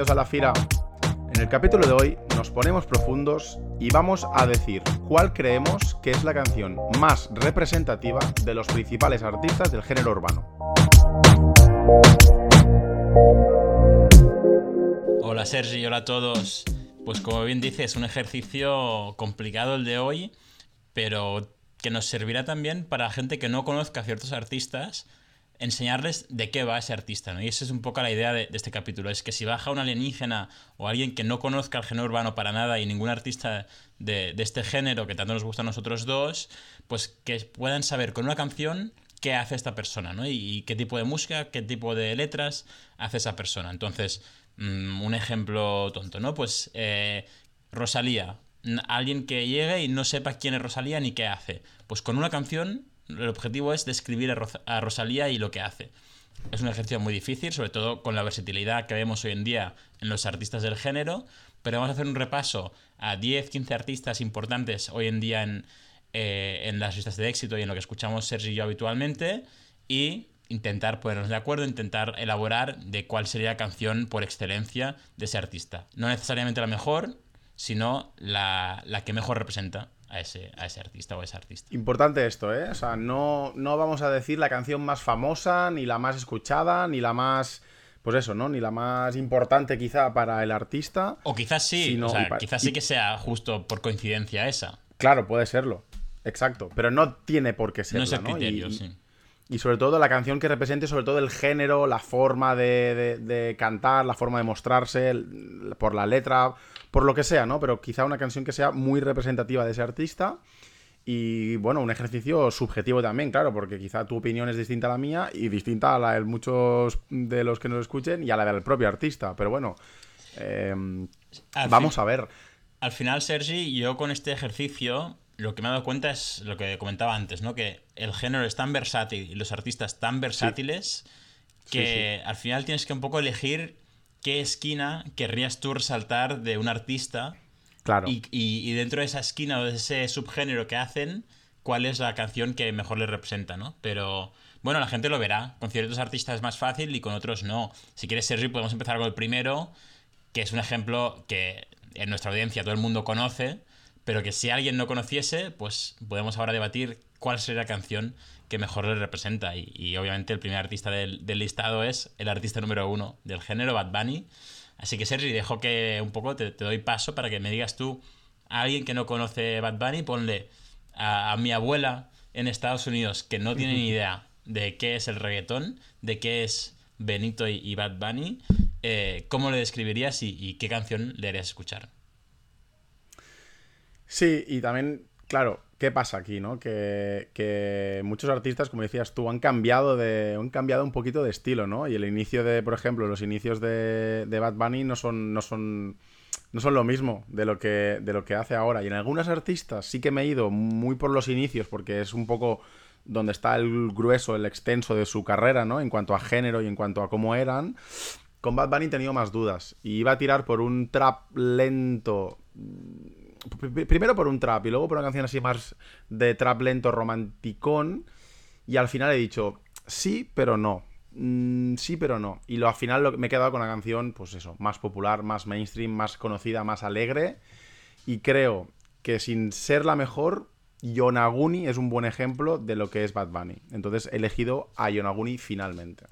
bienvenidos a La Fira. En el capítulo de hoy nos ponemos profundos y vamos a decir cuál creemos que es la canción más representativa de los principales artistas del género urbano. Hola Sergi, hola a todos. Pues como bien dices, es un ejercicio complicado el de hoy, pero que nos servirá también para gente que no conozca ciertos artistas, enseñarles de qué va ese artista, ¿no? Y esa es un poco la idea de, este capítulo, es que si baja un alienígena o alguien que no conozca el género urbano para nada y ningún artista de, este género que tanto nos gusta a nosotros dos, pues que puedan saber con una canción qué hace esta persona, ¿no? Y, qué tipo de música, qué tipo de letras hace esa persona. Entonces, mm, un ejemplo tonto, ¿no? Pues eh, Rosalía, alguien que llegue y no sepa quién es Rosalía ni qué hace. Pues con una canción el objetivo es describir a, Rosalía y lo que hace. Es un ejercicio muy difícil, sobre todo con la versatilidad que vemos hoy en día en los artistas del género, pero vamos a hacer un repaso a 10, 15 artistas importantes hoy en día en, eh, en las listas de éxito y en lo que escuchamos Sergi y yo habitualmente y intentar ponernos de acuerdo, intentar elaborar de cuál sería la canción por excelencia de ese artista. No necesariamente la mejor, sino la que mejor representa a ese, a ese artista o a ese artista. Importante esto, ¿eh? O sea, no, no vamos a decir la canción más famosa, ni la más escuchada, ni la más pues eso, ¿no? Ni la más importante quizá para el artista. O quizás sí, o sea, quizás sí que sea justo por coincidencia esa. Claro, puede serlo. Exacto. Pero no tiene por qué serlo, no es el criterio, sí. Y sobre todo la canción que represente sobre todo el género, la forma de, de, cantar, la forma de mostrarse, por la letra, por lo que sea, ¿no? Pero quizá una canción que sea muy representativa de ese artista. Y bueno, un ejercicio subjetivo también, claro, porque quizá tu opinión es distinta a la mía y distinta a la de muchos de los que nos escuchen y a la del propio artista. Pero bueno, em, vamos a ver. Al final, Sergi, yo con este ejercicio lo que me he dado cuenta es lo que comentaba antes, ¿no? Que el género es tan versátil y los artistas tan versátiles que al final tienes que un poco elegir qué esquina querrías tú resaltar de un artista. Claro. Y, dentro de esa esquina o de ese subgénero que hacen, cuál es la canción que mejor les representa, ¿no? Pero bueno, la gente lo verá. Con ciertos artistas es más fácil y con otros no. Si quieres, Sergi, podemos empezar con el primero, que es un ejemplo que en nuestra audiencia todo el mundo conoce pero que si alguien no conociese, pues podemos ahora debatir cuál sería la canción que mejor le representa. Y, obviamente el primer artista del, listado es el artista número uno del género, Bad Bunny. Así que Sergi, dejo que un poco te, doy paso para que me digas tú a alguien que no conoce Bad Bunny, ponle a, mi abuela en Estados Unidos que no tiene ni idea de qué es el reggaetón, de qué es Benito y, Bad Bunny, eh, ¿cómo le describirías y qué canción le harías escuchar? Sí, y también, claro, ¿qué pasa aquí, no? Que, muchos artistas, como decías tú, han cambiado de. han cambiado un poquito de estilo, ¿no? Y el inicio de, por ejemplo, los inicios de, de Bad Bunny no son. no son. no son lo mismo de lo que. de lo que hace ahora. Y en algunos artistas sí que me he ido muy por los inicios, porque es un poco donde está el grueso, el extenso de su carrera, ¿no? En cuanto a género y en cuanto a cómo eran. Con Bad Bunny he tenido más dudas. Y iba a tirar por un trap lento primero por un trap y luego por una canción así más de trap lento romanticón. Y al final he dicho, sí, pero no. Mm, sí, pero no. Y lo, al final me he quedado con la canción, pues eso, más popular, más mainstream, más conocida, más alegre. Y creo que sin ser la mejor, Yonaguni es un buen ejemplo de lo que es Bad Bunny. Entonces he elegido a Yonaguni finalmente.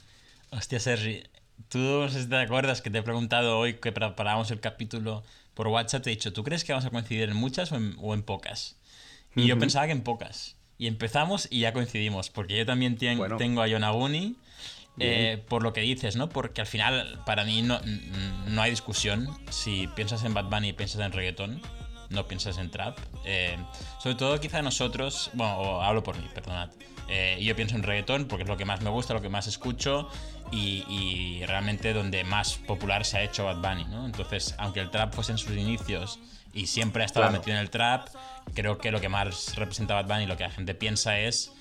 Hostia, Sergi, tú te acuerdas que te he preguntado hoy que preparábamos el capítulo por WhatsApp te he dicho, ¿tú crees que vamos a coincidir en muchas o en, pocas? Y yo pensaba que en pocas. Y empezamos y ya coincidimos, porque yo también tengo a Yonaguni, eh, por lo que dices, ¿no? Porque al final, para mí, no, no hay discusión. Si piensas en Bad Bunny y piensas en reggaetón, no piensas en trap. Eh, sobre todo, quizá nosotros, bueno, hablo por mí, perdonad. Eh, yo pienso en reggaetón porque es lo que más me gusta, lo que más escucho y, realmente donde más popular se ha hecho Bad Bunny, ¿no? Entonces, aunque el trap fuese en sus inicios y siempre ha estado metido en el trap, creo que lo que más representa Bad Bunny, lo que la gente piensa es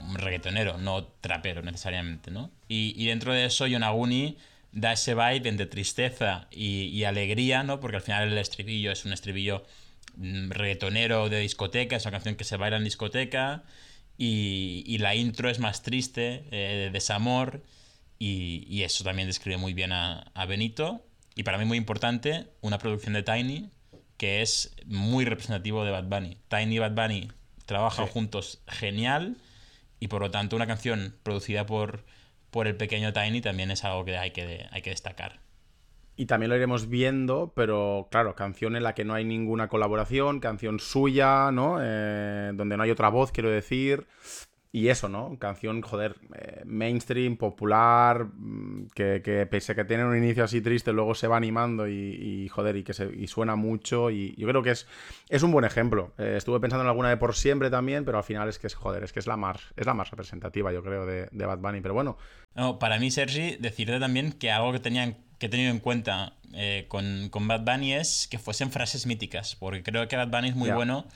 un reggaetonero, no trapero necesariamente, ¿no? Y, dentro de eso, Yonaguni da ese vibe entre tristeza y, y, alegría, ¿no? Porque al final el estribillo es un estribillo mm, reggaetonero de discoteca, es una canción que se baila en discoteca y, la intro es más triste, eh, de desamor Y, eso también describe muy bien a, a Benito. Y para mí muy importante, una producción de Tiny que es muy representativo de Bad Bunny. Tiny y Bad Bunny trabajan juntos genial y por lo tanto una canción producida por, por el pequeño Tiny también es algo que hay que, hay que destacar. Y también lo iremos viendo, pero claro, canción en la que no hay ninguna colaboración, canción suya, ¿no? Eh, donde no hay otra voz, quiero decir. Y eso, ¿no? Canción, joder, eh, mainstream, popular, mm, que, pese a que tiene un inicio así triste, luego se va animando y, joder, y que se, y suena mucho. Y yo creo que es, es un buen ejemplo. Eh, estuve pensando en alguna de por siempre también, pero al final es que es, joder, es que es la más, es la más representativa, yo creo, de, Bad Bunny. Pero bueno. No, para mí, Sergi, decirte también que algo que tenían que he tenido en cuenta eh, con, con, Bad Bunny es que fuesen frases míticas, porque creo que Bad Bunny es muy bueno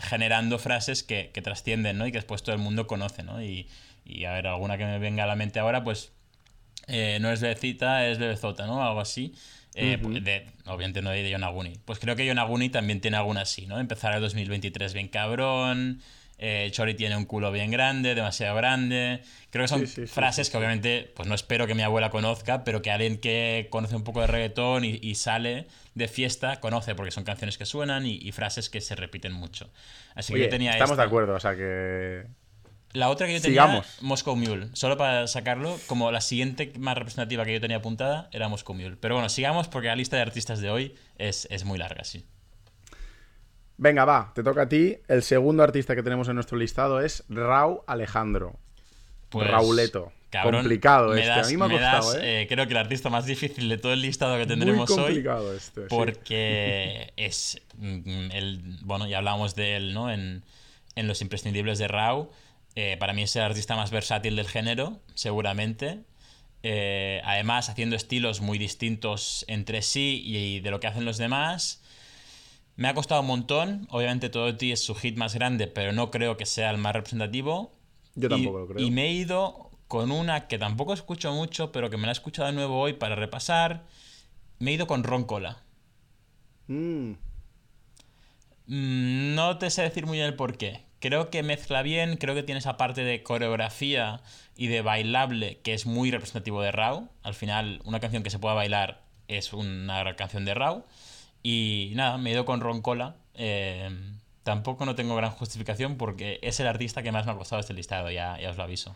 generando frases que, que, trascienden, ¿no? Y que después todo el mundo conoce, ¿no? Y, y a ver, alguna que me venga a la mente ahora, pues eh, no es bebecita, es bebezota, ¿no? Algo así. Eh, pues, de, obviamente no de Yonaguni. Pues creo que Yonaguni también tiene alguna así, ¿no? Empezar el 2023 bien cabrón, eh, Chori tiene un culo bien grande, demasiado grande. Creo que son frases que obviamente, pues no espero que mi abuela conozca, pero que alguien que conoce un poco de reggaetón y, sale de fiesta conoce, porque son canciones que suenan y, frases que se repiten mucho. Así que yo tenía Estamos de acuerdo, o sea que. La otra que yo tenía, Moscow Mule. Solo para sacarlo, como la siguiente más representativa que yo tenía apuntada era Moscow Mule. Pero bueno, sigamos porque la lista de artistas de hoy es, es muy larga, sí. Venga, va, te toca a ti. El segundo artista que tenemos en nuestro listado es Rau Alejandro. Pues, Rauleto. Complicado este. a mí me ha costado, ¿eh? ¿eh? Creo que el artista más difícil de todo el listado que tendremos Muy complicado Este, porque es. Mm, el, bueno, ya hablábamos de él, ¿no? En, Los Imprescindibles de Rau. Eh, para mí es el artista más versátil del género, seguramente. Eh, además, haciendo estilos muy distintos entre sí y de lo que hacen los demás. Me ha costado un montón. Obviamente todo ti es su hit más grande, pero no creo que sea el más representativo. Yo tampoco lo creo. Y me he ido con una que tampoco escucho mucho, pero que me la he escuchado de nuevo hoy para repasar. Me he ido con Roncola. Mm. Mm, no te sé decir muy bien el por qué. Creo que mezcla bien, creo que tiene esa parte de coreografía y de bailable que es muy representativo de Raw. Al final, una canción que se pueda bailar es una canción de Raw. Y nada, me he ido con Roncola. Eh, tampoco no tengo gran justificación porque es el artista que más me ha costado este listado, ya, ya os lo aviso.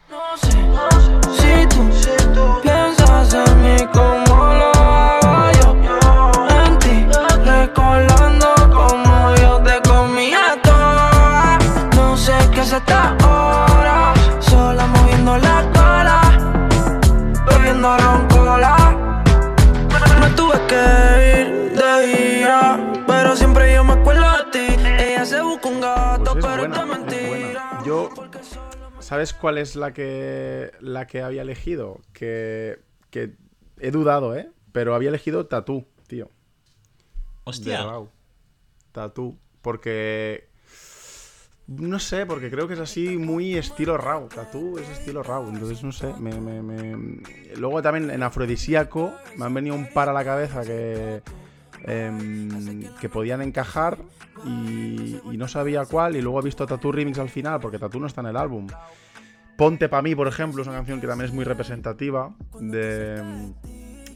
Yo, ¿sabes cuál es la que, la que había elegido? Que, que he dudado, ¿eh? Pero había elegido Tatú, tío. Hostia. Tatú. Porque no sé, porque creo que es así muy estilo Raw. Tatú es estilo Raw. Entonces, no sé. Me, me, me... Luego también en Afrodisíaco me han venido un par a la cabeza que Em, que podían encajar y, no sabía cuál. Y luego he visto Tattoo Remix al final, porque Tattoo no está en el álbum. Ponte pa' mí, por ejemplo, es una canción que también es muy representativa de,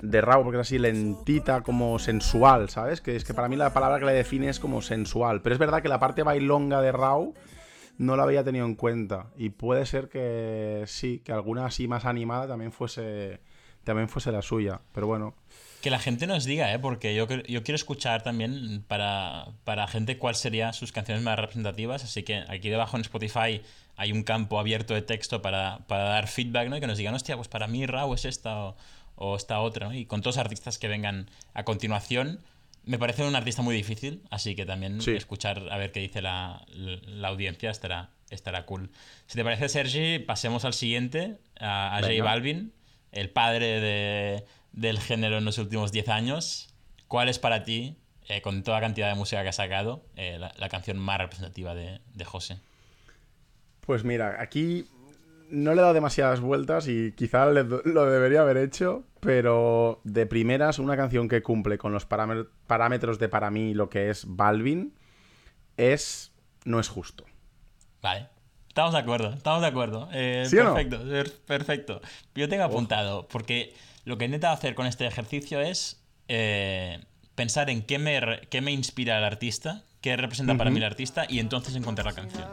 de Raw, porque es así lentita, como sensual, ¿sabes? Que es que para mí la palabra que le define es como sensual. Pero es verdad que la parte bailonga de Raw no la había tenido en cuenta. Y puede ser que sí, que alguna así más animada también fuese, también fuese la suya. Pero bueno. Que la gente nos diga, ¿eh? porque yo, yo quiero escuchar también para, para gente cuáles serían sus canciones más representativas. Así que aquí debajo en Spotify hay un campo abierto de texto para, dar feedback ¿no? y que nos digan, hostia, pues para mí Raw es esta o, esta otra. Y con todos los artistas que vengan a continuación, me parece un artista muy difícil. Así que también escuchar a ver qué dice la, audiencia estará, estará cool. Si te parece, Sergi, pasemos al siguiente, a, a J Balvin, el padre de del género en los últimos 10 años, ¿cuál es para ti, eh, con toda la cantidad de música que ha sacado, eh, la, canción más representativa de, José? Pues mira, aquí no le he dado demasiadas vueltas y quizá lo debería haber hecho, pero de primeras una canción que cumple con los parámetros de para mí lo que es Balvin es No es justo. Vale. Estamos de acuerdo, estamos de acuerdo. Eh, ¿Sí o no? perfecto, per- perfecto. Yo tengo apuntado, porque lo que he intentado hacer con este ejercicio es eh, pensar en qué me, qué me inspira el artista, qué representa para mí el artista, y entonces encontrar la canción.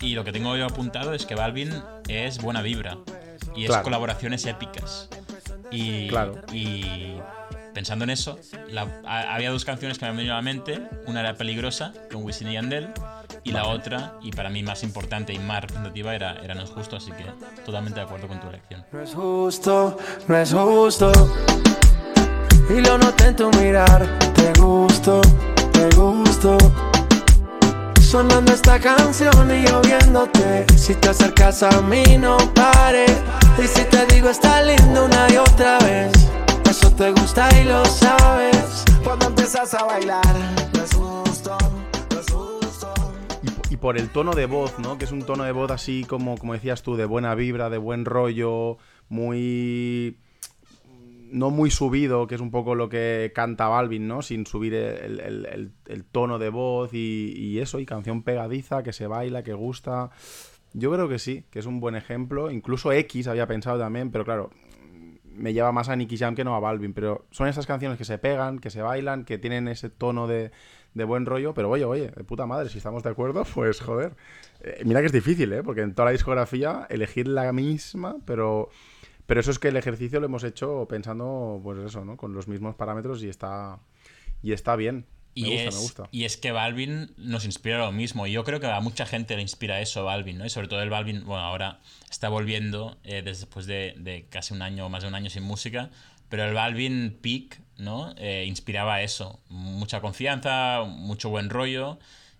Y lo que tengo yo apuntado es que Balvin es buena vibra y es colaboraciones épicas. Y, Claro. y pensando en eso, la- había dos canciones que me han venido a la mente. Una era Peligrosa, con Wisin y Yandel, y la otra, y para mí más importante y más representativa, era, era No es justo, así que totalmente de acuerdo con tu elección. No es justo, no es justo. Y lo noté en tu mirar. Te gusto, te gusto. Sonando esta canción y yo viéndote. Si te acercas a mí, no pares. Y si te digo está lindo una y otra vez. Eso te gusta y lo sabes. Cuando empiezas a bailar, no es justo. Por el tono de voz, ¿no? Que es un tono de voz así como, como decías tú, de buena vibra, de buen rollo, muy... No muy subido, que es un poco lo que canta Balvin, ¿no? Sin subir el tono de voz y, y eso, y canción pegadiza, que se baila, que gusta. Yo creo que sí, que es un buen ejemplo. Incluso X había pensado también, pero claro, me lleva más a Nicky Jam que no a Balvin, pero son esas canciones que se pegan, que se bailan, que tienen ese tono de, de buen rollo, pero oye, oye, de puta madre, si estamos de acuerdo, pues joder. Eh, mira que es difícil, ¿eh? Porque en toda la discografía elegir la misma, pero, pero eso es que el ejercicio lo hemos hecho pensando, pues eso, ¿no? Con los mismos parámetros y está, y está bien. Me Y, gusta, es, me gusta. y es que Balvin nos inspira lo mismo. Y yo creo que a mucha gente le inspira eso, Balvin, ¿no? Y sobre todo el Balvin, bueno, ahora está volviendo eh, después de, de casi un año, más de un año sin música. Pero el Balvin Peak, ¿no? Eh, inspiraba eso. Mucha confianza, mucho buen rollo.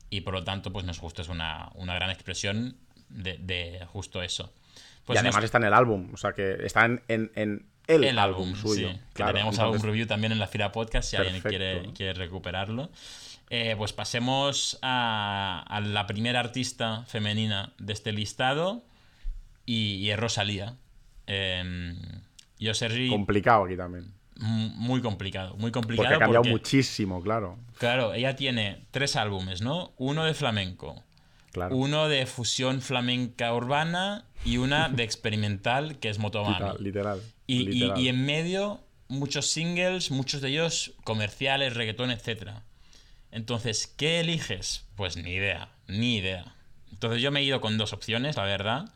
Y por lo tanto, pues nos justo es una, una gran expresión de, de justo eso. Pues y además nos- está en el álbum, o sea que está en, en- en el, el álbum, suyo. sí. Que claro, tenemos entonces- algún review también en la Fira Podcast si alguien Perfecto. quiere, quiere recuperarlo. Eh, pues pasemos a, a la primera artista femenina de este listado y, y es Rosalía. Eh, yo, Sergi, Complicado aquí también. muy complicado. Muy complicado Porque ha cambiado porque, muchísimo, claro. claro, ella tiene tres álbumes, ¿no? Uno de flamenco, Claro. uno de fusión flamenca urbana y una de experimental que es Motomami. Literal, literal. Y, y- literal. y en medio, muchos singles, muchos de ellos comerciales, reggaetón, etc. Entonces, ¿qué eliges? Pues ni idea, ni idea. Entonces yo me he ido con dos opciones, la verdad.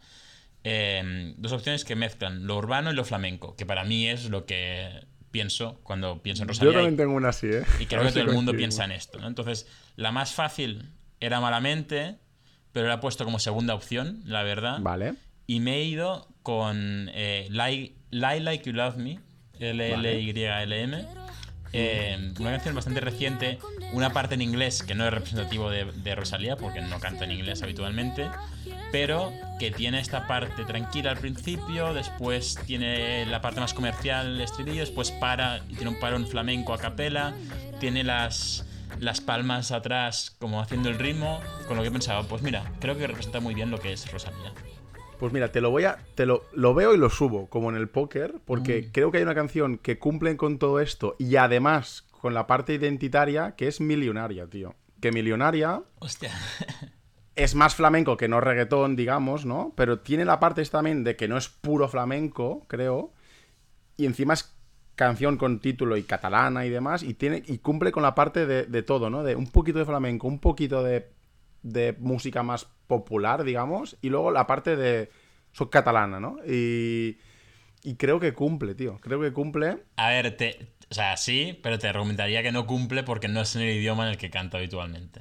Eh, dos opciones que mezclan lo urbano y lo flamenco, que para mí es lo que pienso cuando pienso en Yo Rosalía. también y- tengo una así, ¿eh? y creo que todo el mundo piensa en esto. ¿no? Entonces, la más fácil era Malamente, pero la he puesto como segunda opción, la verdad. Vale. Y me he ido con eh, Lie, Lie Like You Love Me, L-L-Y-L-M. Eh, una canción bastante reciente, una parte en inglés que no es representativo de, de Rosalía, porque no canta en inglés habitualmente, pero que tiene esta parte tranquila al principio, después tiene la parte más comercial, estribillo, después para y tiene un parón flamenco a capela, tiene las, las palmas atrás como haciendo el ritmo, con lo que he pensado, pues mira, creo que representa muy bien lo que es Rosalía. Pues mira, te lo voy a. Te lo, lo veo y lo subo, como en el póker, Mm. porque creo que hay una canción que cumple con todo esto y además con la parte identitaria que es millonaria, tío. Que millonaria Hostia. es más flamenco que no reggaetón, digamos, ¿no? Pero tiene la parte también de que no es puro flamenco, creo. Y encima es canción con título y catalana y demás. Y tiene. Y cumple con la parte de, de todo, ¿no? De un poquito de flamenco, un poquito de. De música más popular, digamos. Y luego la parte de. Soy catalana, ¿no? Y. Y creo que cumple, tío. Creo que cumple. A ver, te, o sea, sí, pero te argumentaría que no cumple porque no es en el idioma en el que canta habitualmente.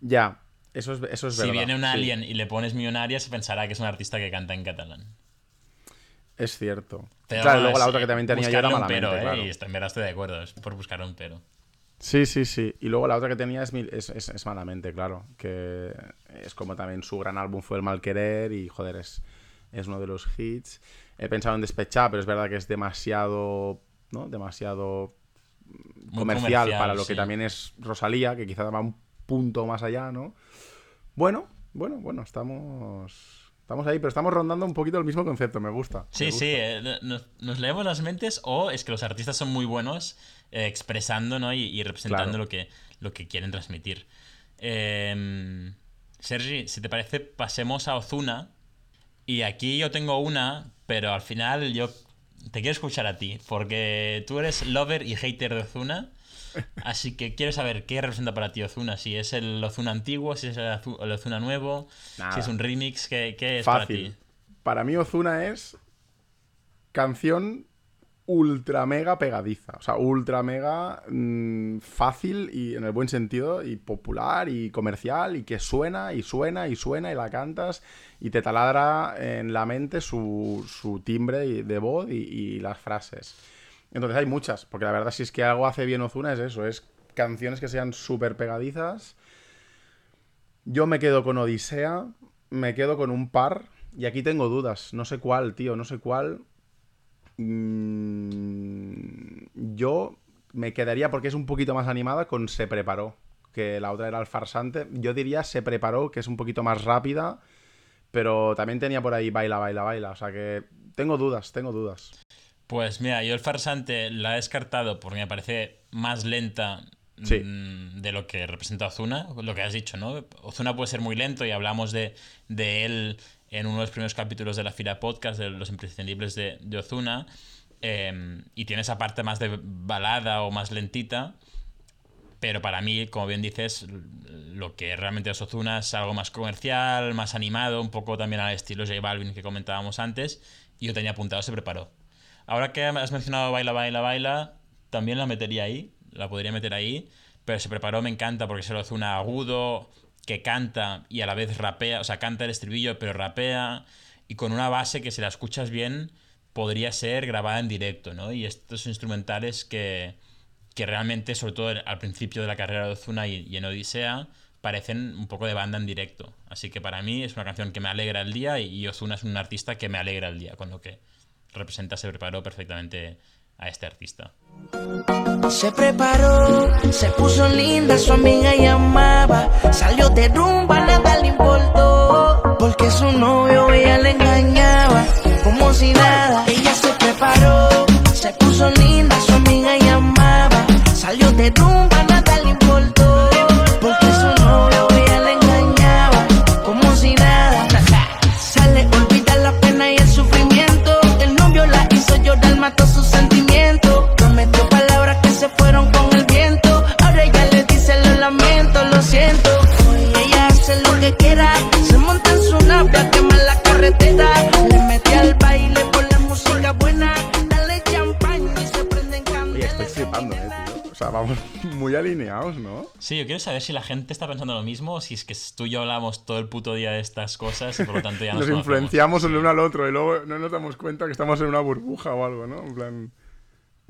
Ya. Eso es, eso es si verdad. viene un sí. alien y le pones millonaria, se pensará que es un artista que canta en catalán. Es cierto. Claro, luego la otra que también tenía yo era buscarle un malamente, pero, ¿eh? claro. Y en verdad estoy de acuerdo, es por buscar un pero. Sí, sí, sí. Y luego la otra que tenía es, es, es- es Malamente, claro. Que es como también su gran álbum fue El Mal Querer y, joder, es, es uno de los hits. He pensado en Despechar, pero es verdad que es demasiado, ¿no? Demasiado comercial, para lo sí. que también es Rosalía, que quizá va un punto más allá, ¿no? Bueno, bueno, bueno, estamos... Estamos ahí, pero estamos rondando un poquito el mismo concepto, me gusta. me Sí, gusta. sí, eh, nos, nos leemos las mentes o es que los artistas son muy buenos eh, expresando ¿no? y, y representando Claro. lo, que, lo que quieren transmitir. Eh, Sergi, si te parece, pasemos a Ozuna. Y aquí yo tengo una, pero al final yo te quiero escuchar a ti, porque tú eres lover y hater de Ozuna. Así que quiero saber qué representa para ti Ozuna. Si es el Ozuna antiguo, si es el, Ozuna nuevo, si es un remix, ¿qué, es para ti? Para mí Ozuna es canción ultra mega pegadiza. O sea, ultra mega mm, fácil y en el buen sentido y popular y comercial y que suena y suena y suena y la cantas y te taladra en la mente su, timbre de voz y, las frases. Entonces hay muchas, porque la verdad si es que algo hace bien Ozuna es eso, es canciones que sean súper pegadizas. Yo me quedo con Odisea, me quedo con un par y aquí tengo dudas, no sé cuál, tío, no sé cuál. Mm, yo me quedaría, porque es un poquito más animada, con Se Preparó, que la otra era el farsante. Yo diría Se Preparó, que es un poquito más rápida, pero también tenía por ahí Baila, Baila, Baila. O sea que tengo dudas, tengo dudas. Pues mira, yo el farsante la he descartado porque me parece más lenta mm, de lo que representa Ozuna, lo que has dicho, ¿no? Ozuna puede ser muy lento y hablamos de, de él en uno de los primeros capítulos de la fila podcast de los imprescindibles de, Ozuna. Em, y tiene esa parte más de balada o más lentita. Pero para mí, como bien dices, lo que realmente es Ozuna es algo más comercial, más animado, un poco también al estilo J Balvin que comentábamos antes. Y yo tenía apuntado, se preparó. Ahora que has mencionado Baila, Baila, Baila, también la metería ahí, la podría meter ahí. Pero se preparó, me encanta porque se lo hace una agudo, que canta y a la vez rapea, o sea, canta el estribillo pero rapea y con una base que si la escuchas bien podría ser grabada en directo, ¿no? Y estos instrumentales que, que realmente, sobre todo al principio de la carrera de Ozuna y, en Odisea, parecen un poco de banda en directo. Así que para mí es una canción que me alegra el día y, Ozuna es un artista que me alegra el día, con lo que representa, se preparó perfectamente a este artista. Se preparó, se puso linda, su amiga llamaba. Salió de rumba, nada le importó. Porque su novio ella le engañaba. Como si nada, ella se preparó, se puso linda, su amiga llamaba. Salió de rumba, nada le importó. Porque su novio ella le engañaba. Como si nada, sale, olvida la pena y el sufrimiento. El novio la hizo llorar, mató sus sentimientos sea, vamos muy alineados, ¿no? Sí, yo quiero saber si la gente está pensando lo mismo o si es que tú y yo hablamos todo el puto día de estas cosas y por lo tanto ya nos, nos influenciamos el uno al otro y luego no nos damos cuenta que estamos en una burbuja o algo, ¿no? En plan...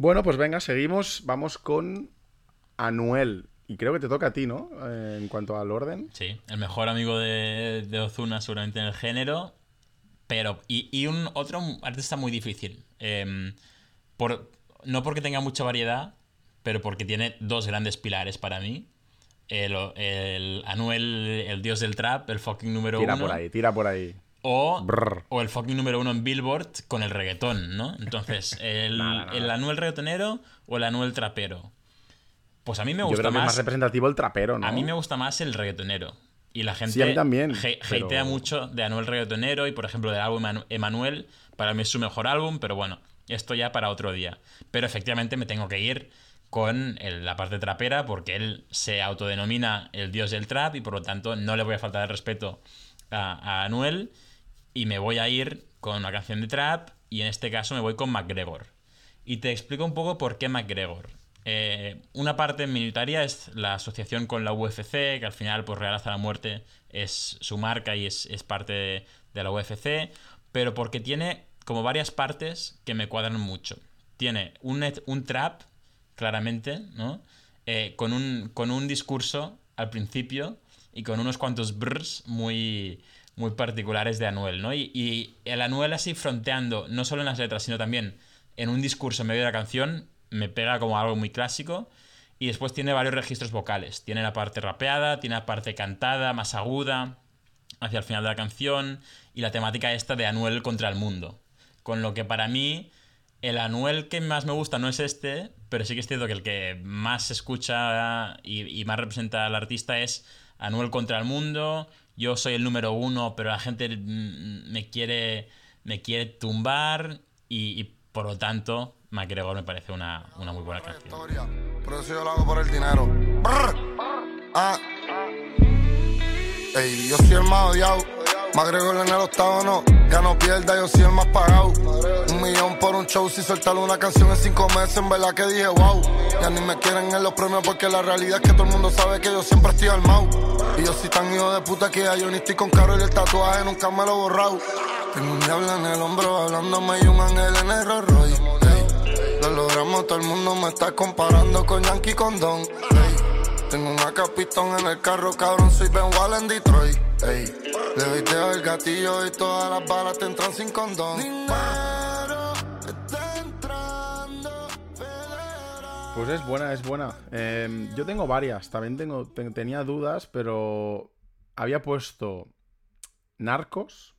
Bueno, pues venga, seguimos. Vamos con Anuel. Y creo que te toca a ti, ¿no? Eh, en cuanto al orden. Sí, el mejor amigo de, Ozuna seguramente en el género. Pero, y, un otro artista muy difícil. Em, por, no porque tenga mucha variedad, pero porque tiene dos grandes pilares para mí. El, Anuel, el dios del trap, el fucking número uno. Tira por ahí, tira por ahí. O, o, el fucking número uno en Billboard con el reggaetón, ¿no? Entonces, el, el Anuel reggaetonero o el Anuel trapero. Pues a mí me gusta más. más representativo el trapero, ¿no? A mí me gusta más el reggaetonero. Y la gente también, hatea mucho de Anuel reggaetonero y, por ejemplo, del álbum Emanuel. Para mí es su mejor álbum, pero bueno, esto ya para otro día. Pero efectivamente me tengo que ir con la parte trapera porque él se autodenomina el dios del trap y por lo tanto no le voy a faltar el respeto a, a Anuel y me voy a ir con una canción de trap y en este caso me voy con McGregor. Y te explico un poco por qué McGregor. Eh, una parte minoritaria es la asociación con la UFC, que al final, pues Real hasta la muerte es su marca y es, parte de, la UFC, pero porque tiene como varias partes que me cuadran mucho. Tiene un, un trap, claramente, ¿no? Eh, con, un, con un discurso al principio y con unos cuantos brrs muy, muy particulares de Anuel, ¿no? Y, el Anuel así fronteando, no solo en las letras, sino también en un discurso en medio de la canción, me pega como algo muy clásico. Y después tiene varios registros vocales. Tiene la parte rapeada, tiene la parte cantada, más aguda, hacia el final de la canción, y la temática esta de Anuel contra el mundo. Con lo que para mí, el Anuel que más me gusta no es este, pero sí que es cierto que el que más se escucha y, y más representa al artista es Anuel contra el mundo, yo soy el número uno, pero la gente me quiere, me quiere tumbar y, y por lo tanto MacGregor me parece una, una muy buena canción. Por eso yo lo hago por el dinero. Ah. Ey, yo soy el más odiado. MacGregor en el octavo no. Ya no pierda, yo soy el más pagado. Un millón por un show si soltar una canción en cinco meses. En verdad que dije wow. Ya ni me quieren en los premios porque la realidad es que todo el mundo sabe que yo siempre estoy al mau. Y yo soy tan hijo de puta que ya yo ni estoy con caro y el tatuaje nunca me lo he borrado. Tengo un diablo en el hombro hablándome y un ángel en el Rolls Lo logramos, todo el mundo me está comparando con Yankee Condón. Tengo una capitón en el carro, cabrón, soy Ben Wall en Detroit. Ey, le doy dedo el gatillo y todas las balas te entran sin condón. Dinero está entrando, federal. Pues es buena, es buena. Eh, yo tengo varias, también tengo, te- tenía dudas, pero había puesto Narcos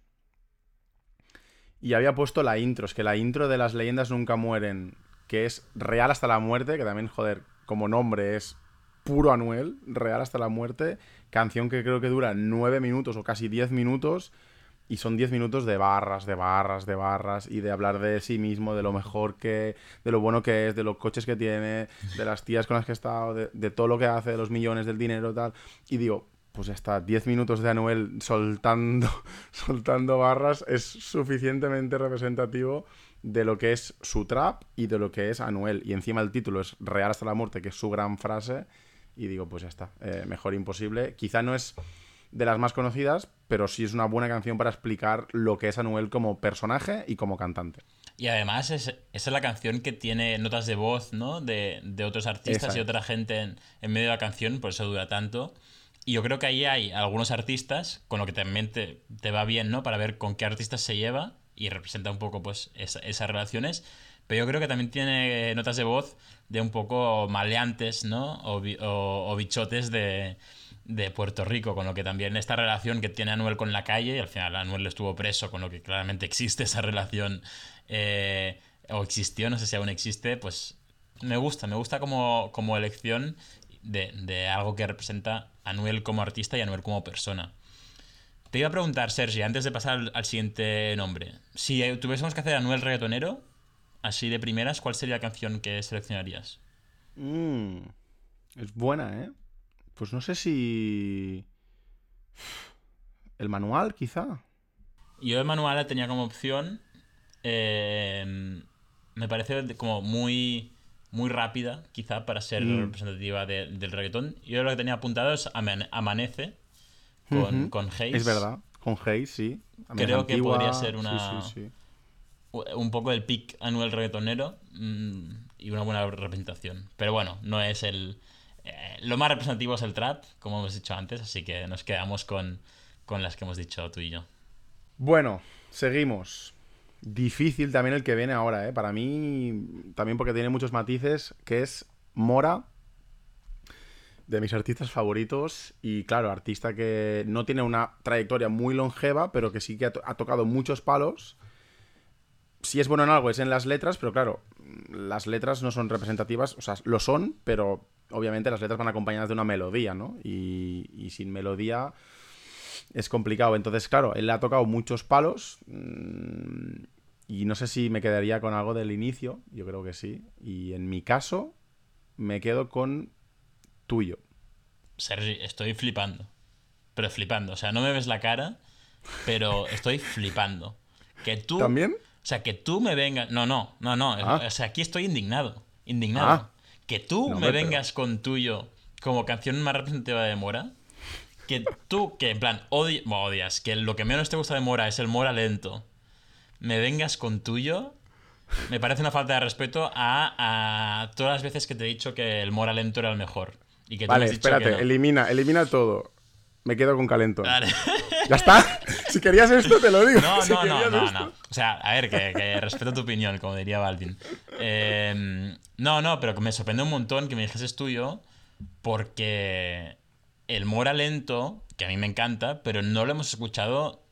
y había puesto la intro. Es que la intro de Las leyendas nunca mueren, que es real hasta la muerte, que también, joder, como nombre es puro Anuel, real hasta la muerte. Canción que creo que dura nueve minutos o casi diez minutos. Y son 10 minutos de barras, de barras, de barras, y de hablar de sí mismo, de lo mejor que, de lo bueno que es, de los coches que tiene, de las tías con las que ha estado, de, de todo lo que hace, de los millones, del dinero, tal. Y digo, pues ya está, 10 minutos de Anuel soltando, soltando barras es suficientemente representativo de lo que es su trap y de lo que es Anuel. Y encima el título es Real hasta la muerte, que es su gran frase. Y digo, pues ya está, eh, mejor imposible. Quizá no es de las más conocidas, pero sí es una buena canción para explicar lo que es Anuel como personaje y como cantante. Y además es, esa es la canción que tiene notas de voz, ¿no? De, de otros artistas y otra gente en, en medio de la canción, por eso dura tanto. Y yo creo que ahí hay algunos artistas, con lo que también te, te va bien, ¿no? Para ver con qué artistas se lleva y representa un poco, pues, esa- esas relaciones. Pero yo creo que también tiene notas de voz de un poco maleantes, ¿no? O, o- o bichotes de, de Puerto Rico, con lo que también esta relación que tiene Anuel con la calle, y al final Anuel estuvo preso, con lo que claramente existe esa relación, eh, o existió, no sé si aún existe, pues me gusta, me gusta como, como elección de, de algo que representa Anuel como artista y Anuel como persona. Te iba a preguntar, Sergi, antes de pasar al, al siguiente nombre, si eh, tuviésemos que hacer Anuel reggaetonero, así de primeras, ¿cuál sería la canción que seleccionarías? Mm, es buena, ¿eh? Pues no sé si... El manual, quizá. Yo de Manual la tenía como opción. eh, me parece como muy, muy rápida, quizá, para ser Mm. representativa de- del reggaetón. Yo lo que tenía apuntado es Amane- Amanece con, Ujú. con. Es verdad. Con Hayes, sí. Creo que podría ser una- Sí, sí, sí. Un poco el pick anuel reggaetonero mm, y una buena representación. Pero bueno, no es el. eh, lo más representativo es el trap, como hemos dicho antes, así que nos quedamos con, con las que hemos dicho tú y yo. Bueno, seguimos. Difícil también el que viene ahora, ¿eh? Para mí, también porque tiene muchos matices, que es Mora, de mis artistas favoritos. Y claro, artista que no tiene una trayectoria muy longeva, pero que sí que ha tocado muchos palos. Si es bueno en algo, es en las letras, pero claro, las letras no son representativas, o sea, lo son, pero obviamente las letras van acompañadas de una melodía, ¿no? Y, y sin melodía es complicado. Entonces, claro, él le ha tocado muchos palos. mm, Y no sé si me quedaría con algo del inicio. Yo creo que sí. Y en mi caso, me quedo con tuyo. Sergi, estoy flipando. Pero flipando. O sea, no me ves la cara, pero estoy flipando. Que tú. ¿También? O sea, que tú me vengas. No, no, no, no. Ah. O sea, aquí estoy indignado. Indignado. Ah. Que tú No, me hombre, pero- vengas con tuyo como canción más representativa de Mora. Que tú, que en plan, odi- bueno, odias, que lo que menos te gusta de Mora es el Mora lento. Me vengas con tuyo. Me parece una falta de respeto a, a todas las veces que te he dicho que el Mora lento era el mejor. Y que tú me Vale, has dicho espérate, que no. elimina, elimina todo. Me quedo con Calentón. Vale. ¿Ya está? Si querías esto, te lo digo. No, Si no, no, no, esto. no. O sea, a ver, que, que respeto tu opinión, como diría Balvin. Eh, no, no, pero que me sorprende un montón que me dijeses tuyo, porque el Mora lento, que a mí me encanta, pero no lo hemos escuchado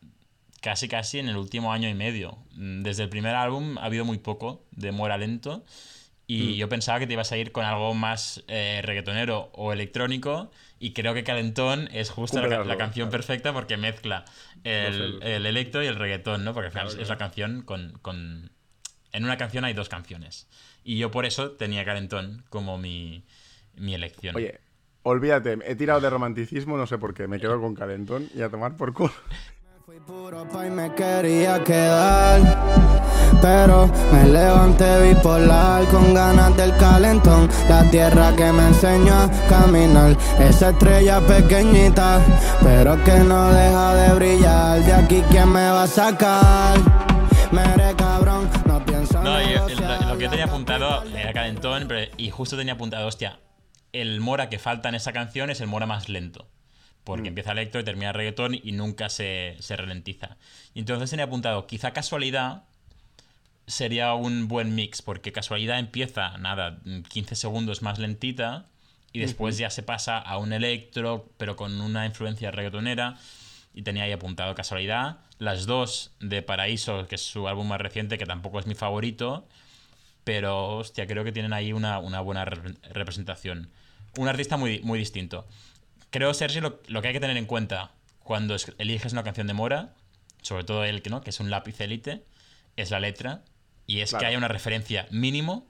casi casi en el último año y medio. Mm, Desde el primer álbum ha habido muy poco de Mora lento Y yo pensaba que te ibas a ir con algo más eh, reggaetonero o electrónico. Y creo que Calentón es justo la, canción claro. perfecta porque mezcla el, el electro y el reggaetón, ¿no? Porque al final Claro, es la canción con, con- En una canción hay dos canciones. Y yo por eso tenía Calentón como mi, mi elección. Oye, olvídate, he tirado de romanticismo, no sé por qué, me quedo con calentón y a tomar por culo. Fui puro pa' y me quería quedar. Pero me levanté bipolar con ganas del calentón. La tierra que me enseñó a caminar. Esa estrella pequeñita, pero que no deja de brillar. De aquí, ¿quién me va a sacar? Mere cabrón, no pienso No, yo- negociar. lo, lo que yo tenía apuntado era calentón, pero- y justo tenía apuntado, hostia, el Mora que falta en esa canción es el Mora más lento. Porque empieza electro y termina reggaetón y nunca se, se ralentiza. Y entonces tenía apuntado, quizá casualidad sería un buen mix, porque casualidad empieza, nada, 15 segundos más lentita y después ya se pasa a un electro, pero con una influencia reggaetonera. Y tenía ahí apuntado casualidad. Las dos de Paraíso, que es su álbum más reciente, que tampoco es mi favorito. Pero, hostia, creo que tienen ahí una, una buena rep- representación. Un artista muy, muy distinto. Creo, Sergio, lo, lo que hay que tener en cuenta cuando es- eliges una canción de Mora, sobre todo el que no, que es un lápiz élite, es la letra. Y es Claro. que haya una referencia mínimo,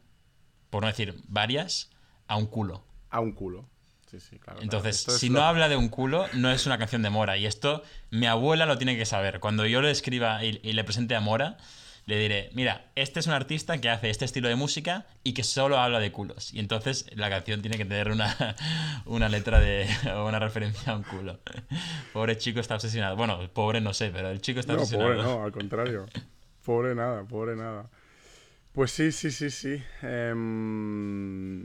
por no decir varias, a un culo. A un culo. Sí, sí, claro. Entonces, si lo- no habla de un culo, no es una canción de Mora. Y esto mi abuela lo tiene que saber. Cuando yo le escriba y, y le presente a Mora, le diré, mira, este es un artista que hace este estilo de música y que solo habla de culos. Y entonces la canción tiene que tener una, una letra de o una referencia a un culo. Pobre chico está obsesionado. Bueno, pobre no sé, pero el chico está No, obsesionado. pobre no, al contrario. Pobre nada, pobre nada. Pues sí, sí, sí, sí. Em,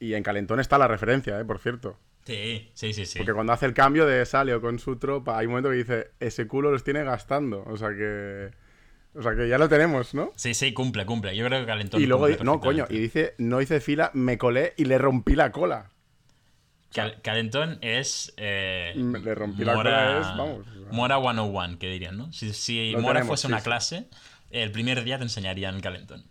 Y en Calentón está la referencia, ¿eh? Por cierto. Sí, sí, sí, sí. Porque cuando hace el cambio de Salio con su tropa, hay un momento que dice, ese culo los tiene gastando. O sea que... O sea que ya lo tenemos, ¿no? Sí, sí, cumple, cumple. Yo creo que Calentón Y luego, no, coño, y dice, no hice fila, me colé y le rompí la cola. Cal- Calentón es. eh, le rompí la cola, es, vamos. Mora 101, que dirían, ¿no? Si, Mora tenemos, fuese sí, una sí. clase, el primer día te enseñarían Calentón.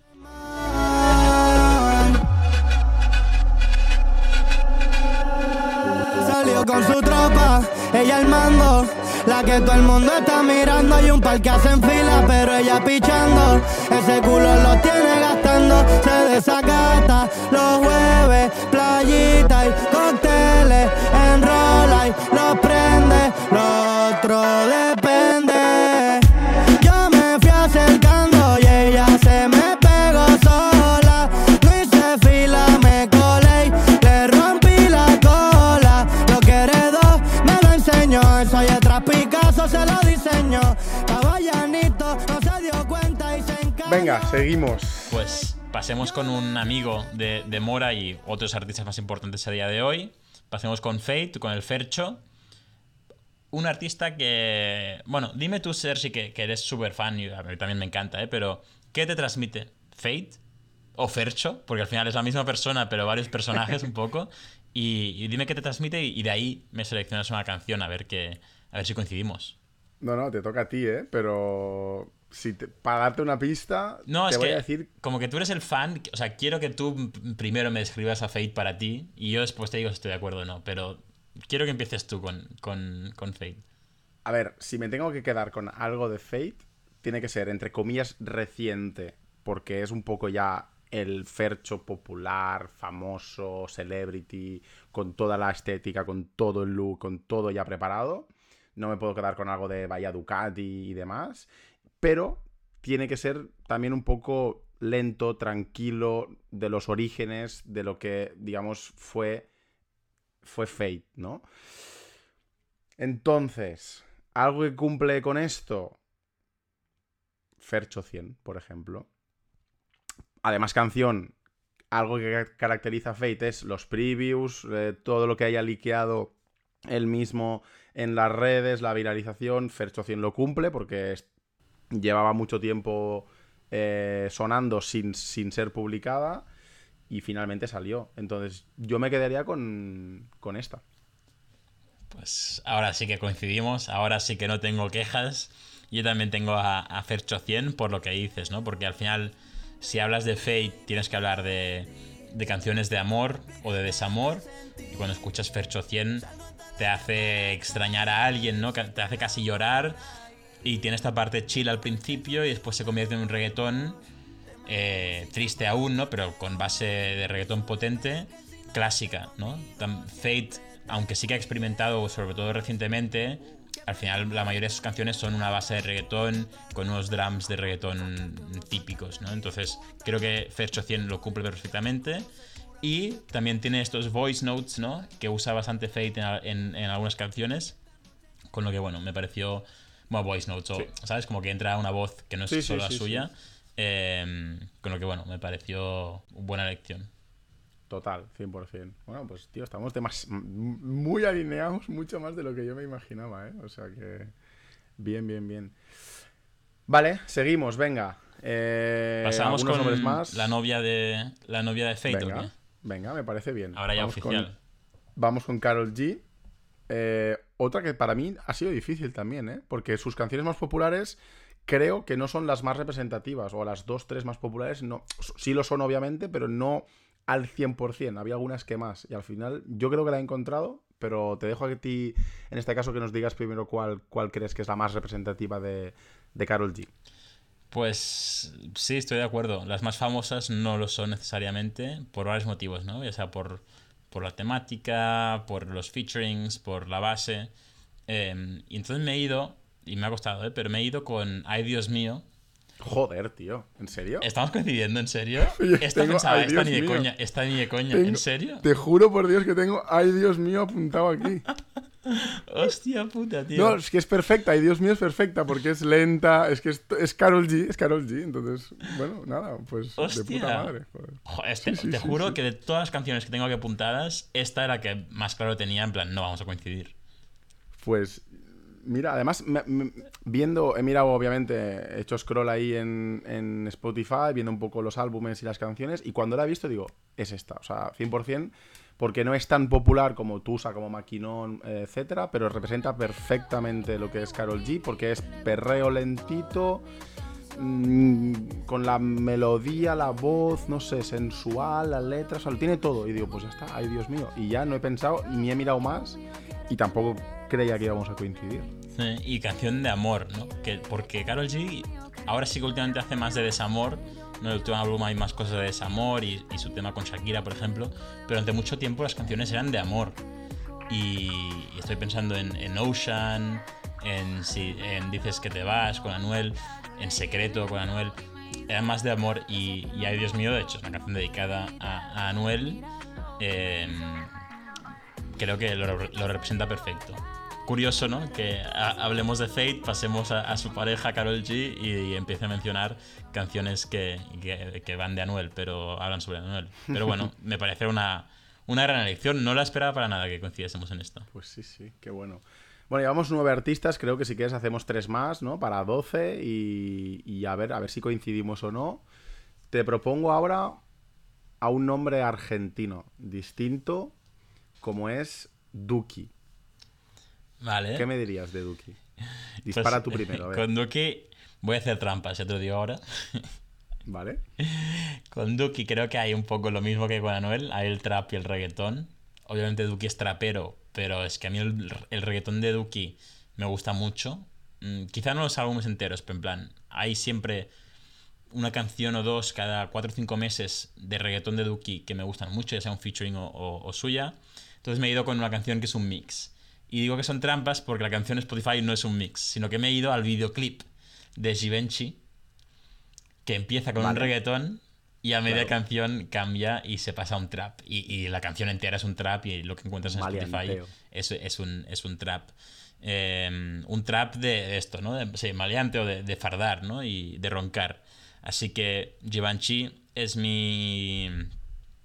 Salió con su tropa, ella al mando. La que todo el mundo está mirando. Y un par que hacen fila, pero ella pichando. Ese culo lo tiene gastando. Se desacata los jueves, playita y cócteles. Enrola y lo prende. Lo otro. Venga, seguimos. Pues pasemos con un amigo de, de Mora y otros artistas más importantes a día de hoy. Pasemos con Fate, con el Fercho. Un artista que. Bueno, dime tú, Sergi, que, que eres súper fan y a mí también me encanta, ¿eh? Pero, ¿qué te transmite? ¿Fate? ¿O Fercho? Porque al final es la misma persona, pero varios personajes un poco. Y, y dime qué te transmite y, y de ahí me seleccionas una canción a ver, que, a ver si coincidimos. No, no, te toca a ti, ¿eh? Pero si te- para darte una pista, No, te es voy que a decir... como que tú eres el fan, o sea, quiero que tú primero me describas a Fate para ti y yo después te digo si estoy de acuerdo o no, pero quiero que empieces tú con, con, con Fate. A ver, si me tengo que quedar con algo de Fate, tiene que ser, entre comillas, reciente, porque es un poco ya el fercho popular, famoso, celebrity, con toda la estética, con todo el look, con todo ya preparado. No me puedo quedar con algo de Bahía Ducati y demás, pero tiene que ser también un poco lento, tranquilo, de los orígenes, de lo que, digamos, fue, fue Fate, ¿no? Entonces, algo que cumple con esto. Fercho 100, por ejemplo. Además, canción. Algo que caracteriza a Fate es los previews, eh, todo lo que haya liqueado él mismo en las redes, la viralización. Fercho 100 lo cumple porque llevaba mucho tiempo eh, sonando sin, sin ser publicada y finalmente salió. Entonces, yo me quedaría con, con esta. Pues ahora sí que coincidimos, ahora sí que no tengo quejas. Yo también tengo a, a Fercho 100 por lo que dices, ¿no? Porque al final si hablas de Fate tienes que hablar de, de canciones de amor o de desamor. Y cuando escuchas Fercho 100 te hace extrañar a alguien, ¿no? Te hace casi llorar. Y tiene esta parte chill al principio y después se convierte en un reggaetón eh, triste aún, ¿no? Pero con base de reggaetón potente, clásica, ¿no? Fate, aunque sí que ha experimentado, sobre todo recientemente, al final la mayoría de sus canciones son una base de reggaetón con unos drums de reggaetón típicos, ¿no? Entonces creo que Fercho 100 lo cumple perfectamente. Y también tiene estos voice notes, ¿no? Que usa bastante Fate en, algunas canciones. Con lo que, bueno, me pareció. Bueno, voice notes, ¿sabes? Como que entra una voz que no es solo la suya. Em, con lo que, bueno, me pareció buena elección. Total, 100%. Bueno, pues tío, estamos de muy alineados, mucho más de lo que yo me imaginaba, ¿eh? O sea que... Bien, bien, bien. Vale, seguimos, venga. Eh, Pasamos con más. la novia de la novia de Fate, venga, venga, me parece bien. Ahora ya oficial. vamos con Carol G. Eh, otra que para mí ha sido difícil también, ¿eh? Porque sus canciones más populares creo que no son las más representativas, o las dos, tres más populares, no, sí lo son obviamente, pero no al 100%, había algunas que más. Y al final yo creo que la he encontrado, pero te dejo a ti, en este caso, que nos digas primero cuál, cuál crees que es la más representativa de, de Carol G. Pues sí, estoy de acuerdo. Las más famosas no lo son necesariamente por varios motivos, ¿no? Ya sea por, por la temática, por los featurings, por la base. Em, y entonces me he ido, y me ha costado, ¿eh? pero me he ido con Ay Dios mío, Joder, tío, ¿en serio? ¿Estamos coincidiendo, en serio? Esta, pensaba, esta ni de coña, esta ni de coña, ¿en serio? Te juro por Dios que tengo, ay Dios mío, apuntado aquí. Hostia puta, tío. No, es que es perfecta, ay Dios mío, es perfecta, porque es lenta, es que es, es Carol G, es Carol G, entonces, bueno, nada, pues de puta madre. Joder. te juro que de todas las canciones que tengo aquí apuntadas, esta era la que más claro tenía, en plan, no vamos a coincidir. Pues Mira, además, viendo, he mirado, obviamente, he hecho scroll ahí en, Spotify, viendo un poco los álbumes y las canciones, y cuando la he visto digo, es esta, o sea, 100%, porque no es tan popular como Tusa, como Maquinón, etcétera, pero representa perfectamente lo que es Carol G, porque es perreo lentito, mm, con la melodía, la voz, no sé, sensual, las letras, o sea, tiene todo, y digo, pues ya está, ay Dios mío, y ya no he pensado, ni he mirado más, y tampoco creía que íbamos a coincidir. y canción de amor, ¿no? Que, porque Carol G ahora sí que últimamente hace más de desamor. En el último álbum hay más cosas de desamor y, su tema con Shakira, por ejemplo. Pero durante mucho tiempo las canciones eran de amor. Y, estoy pensando en, Ocean, en, si, en Dices que te vas con Anuel, en Secreto con Anuel. Eran más de amor y, ay Dios mío, de hecho, es una canción dedicada a, Anuel. Em, creo que lo, lo representa perfecto curioso, ¿no? Que hablemos de Fate, pasemos a, su pareja Carol G y, empiece a mencionar canciones que, que, van de Anuel, pero hablan sobre Anuel. Pero bueno, me parece una, una gran elección. No la esperaba para nada que coincidiésemos en esto. Pues sí, sí, qué bueno. Bueno, llevamos nueve artistas, creo que si quieres hacemos tres más, ¿no? Para doce y, y a, ver, a ver si coincidimos o no. Te propongo ahora a un nombre argentino distinto como es Duki. Vale. ¿Qué me dirías de Duki? Dispara tú primero. Con Duki voy a hacer trampas, ya te lo digo ahora. Vale. Con Duki creo que hay un poco lo mismo que con Anuel, hay el trap y el reggaetón. Obviamente Duki es trapero, pero es que a mí el, reggaetón de Duki me gusta mucho. Mm, quizá no los álbumes enteros, pero en plan, hay siempre una canción o dos cada cuatro o cinco meses de reggaetón de Duki que me gustan mucho, ya sea un featuring o suya. Entonces me he ido con una canción que es un mix. Y digo que son trampas porque la canción Spotify no es un mix, sino que me he ido al videoclip de Givenchy, que empieza con un reggaetón y a media canción cambia y se pasa a un trap. Y, la canción entera es un trap y lo que encuentras en Spotify es, es, un, es un trap. Em, un trap de esto, ¿no? De, sí, maleante o de, fardar, ¿no? Y de roncar. Así que Givenchy es mi...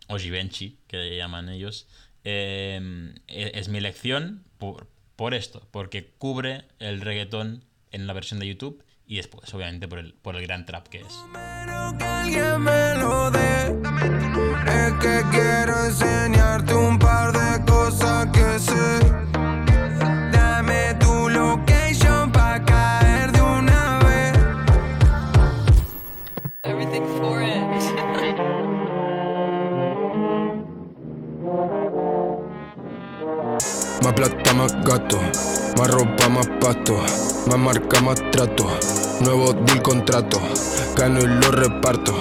o Givenchy, que llaman ellos, Em, e, es mi elección por, por, esto, porque cubre el reggaetón en la versión de YouTube y después, obviamente, por el, por el gran trap que es. Es que quiero enseñarte un par de cosas que sé. Plata, más gato. Más ropa, más pasto. Más marca, más trato. Nuevo deal contrato. Gano y lo reparto.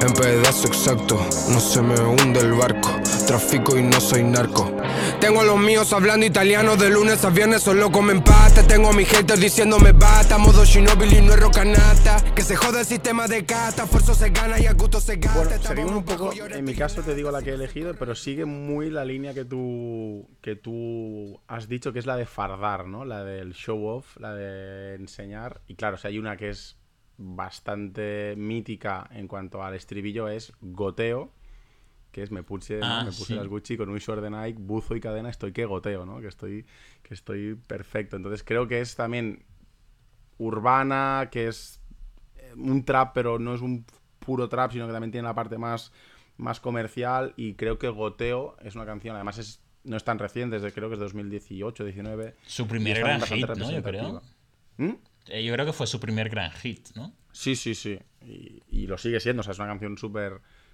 En pedazo exacto. No se me hunde el barco. Trafico y no soy narco. Tengo a los míos hablando italiano de lunes a viernes, solo comen pasta. Tengo a mis haters diciéndome basta. Modo Shinobi no es rocanata. Que se joda el sistema de casta. Esfuerzo se gana y a gusto se gasta. Bueno, seguimos un poco, en mi caso te digo la que he elegido, pero sigue muy la línea que tú, que tú has dicho, que es la de fardar, ¿no? La del show off, la de enseñar. Y claro, si hay una que es bastante mítica en cuanto al estribillo, es goteo, que es me puse, ¿no? Ah, me puse sí. las Gucci con un short de Nike, buzo y cadena, estoy que goteo, ¿no? Que estoy, que estoy perfecto. Entonces creo que es también urbana, que es eh, un trap, pero no es un puro trap, sino que también tiene la parte más, más comercial. Y creo que Goteo es una canción, además es, no es tan reciente, desde creo que es 2018, 19. Su primer gran hit, ¿no? Yo creo. representativa. ¿Mm? Eh, Yo creo que fue su primer gran hit, ¿no? Sí, sí, sí. Y, y lo sigue siendo. O sea, es una canción súper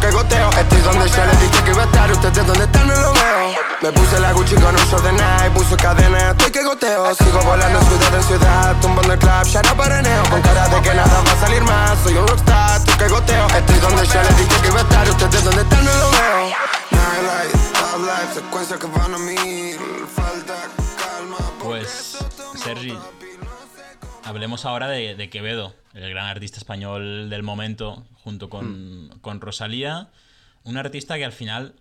que goteo. Estoy donde ya les dije que iba a estar, ustedes donde están no lo veo. Me puse la Gucci con un short de Nike, puso cadena, estoy que goteo. Sigo volando ciudad en ciudad, tumbando el club, ya no paraneo. Con cara de que nada va a salir más, soy un rockstar, estoy que goteo. Estoy donde ya les dije que iba a estar, ustedes donde están no lo veo. Nightlight, top life, secuencias que van a mil, falta calma. Pues, Sergi, hablemos ahora de, de Quevedo, el gran artista español del momento, junto con, con Rosalía. Un artista que al final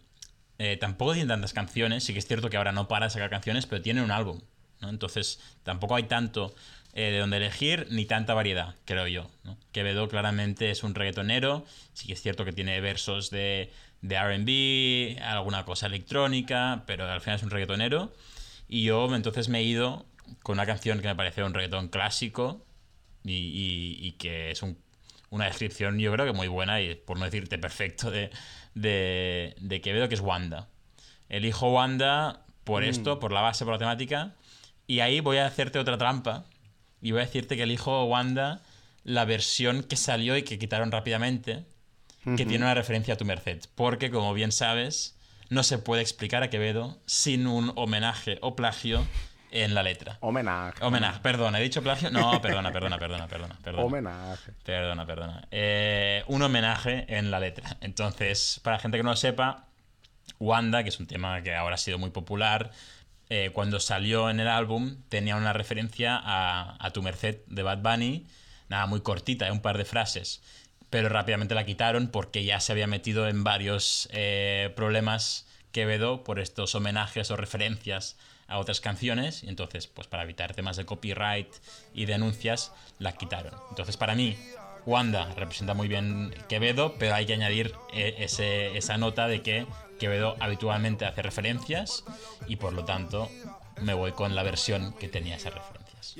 eh, tampoco tiene tantas canciones, sí que es cierto que ahora no para de sacar canciones, pero tiene un álbum. ¿no? Entonces, tampoco hay tanto eh, de donde elegir ni tanta variedad, creo yo. ¿no? Quevedo claramente es un reggaetonero, sí que es cierto que tiene versos de, de RB, alguna cosa electrónica, pero al final es un reggaetonero. Y yo entonces me he ido con una canción que me parece un reggaetón clásico y, y- y que es un- una descripción yo creo que muy buena y por no decirte perfecto de, de, de Quevedo, que es Wanda. Elijo Wanda por esto, por la base, por la temática, y ahí voy a hacerte otra trampa y voy a decirte que elijo Wanda la versión que salió y que quitaron rápidamente, que tiene una referencia a tu merced. Porque, como bien sabes, no se puede explicar a Quevedo sin un homenaje o plagio en la letra. Homenaje. Homenaje, perdona, he dicho plagio. No, perdona, perdona, perdona, perdona. perdona. Homenaje. Perdona, perdona. Eh, un homenaje en la letra. Entonces, para gente que no lo sepa, Wanda, que es un tema que ahora ha sido muy popular, eh, cuando salió en el álbum tenía una referencia a, a Tu Merced de Bad Bunny, nada, muy cortita, eh, un par de frases, pero rápidamente la quitaron porque ya se había metido en varios eh, problemas Quevedo por estos homenajes o referencias a otras canciones y entonces pues para evitar temas de copyright y denuncias la quitaron. Entonces para mí Wanda representa muy bien Quevedo, pero hay que añadir eh, ese- esa nota de que Quevedo habitualmente hace referencias y por lo tanto me voy con la versión que tenía esas referencias.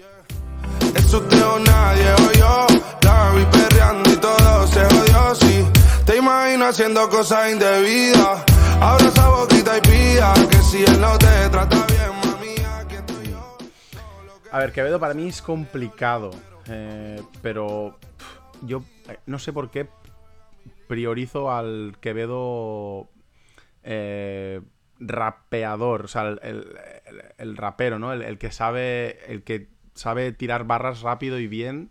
Eso teo nadie oyó. La vi perreando y todo se jodió, sí. Te imagino haciendo cosas indebidas. Abra esa boquita y pida que si él no te trata A ver, Quevedo para mí es complicado. eh, pero yo eh, no sé por qué priorizo al Quevedo eh, rapeador. O sea, el- el- el rapero, ¿no? El, el que sabe. El que sabe tirar barras rápido y bien.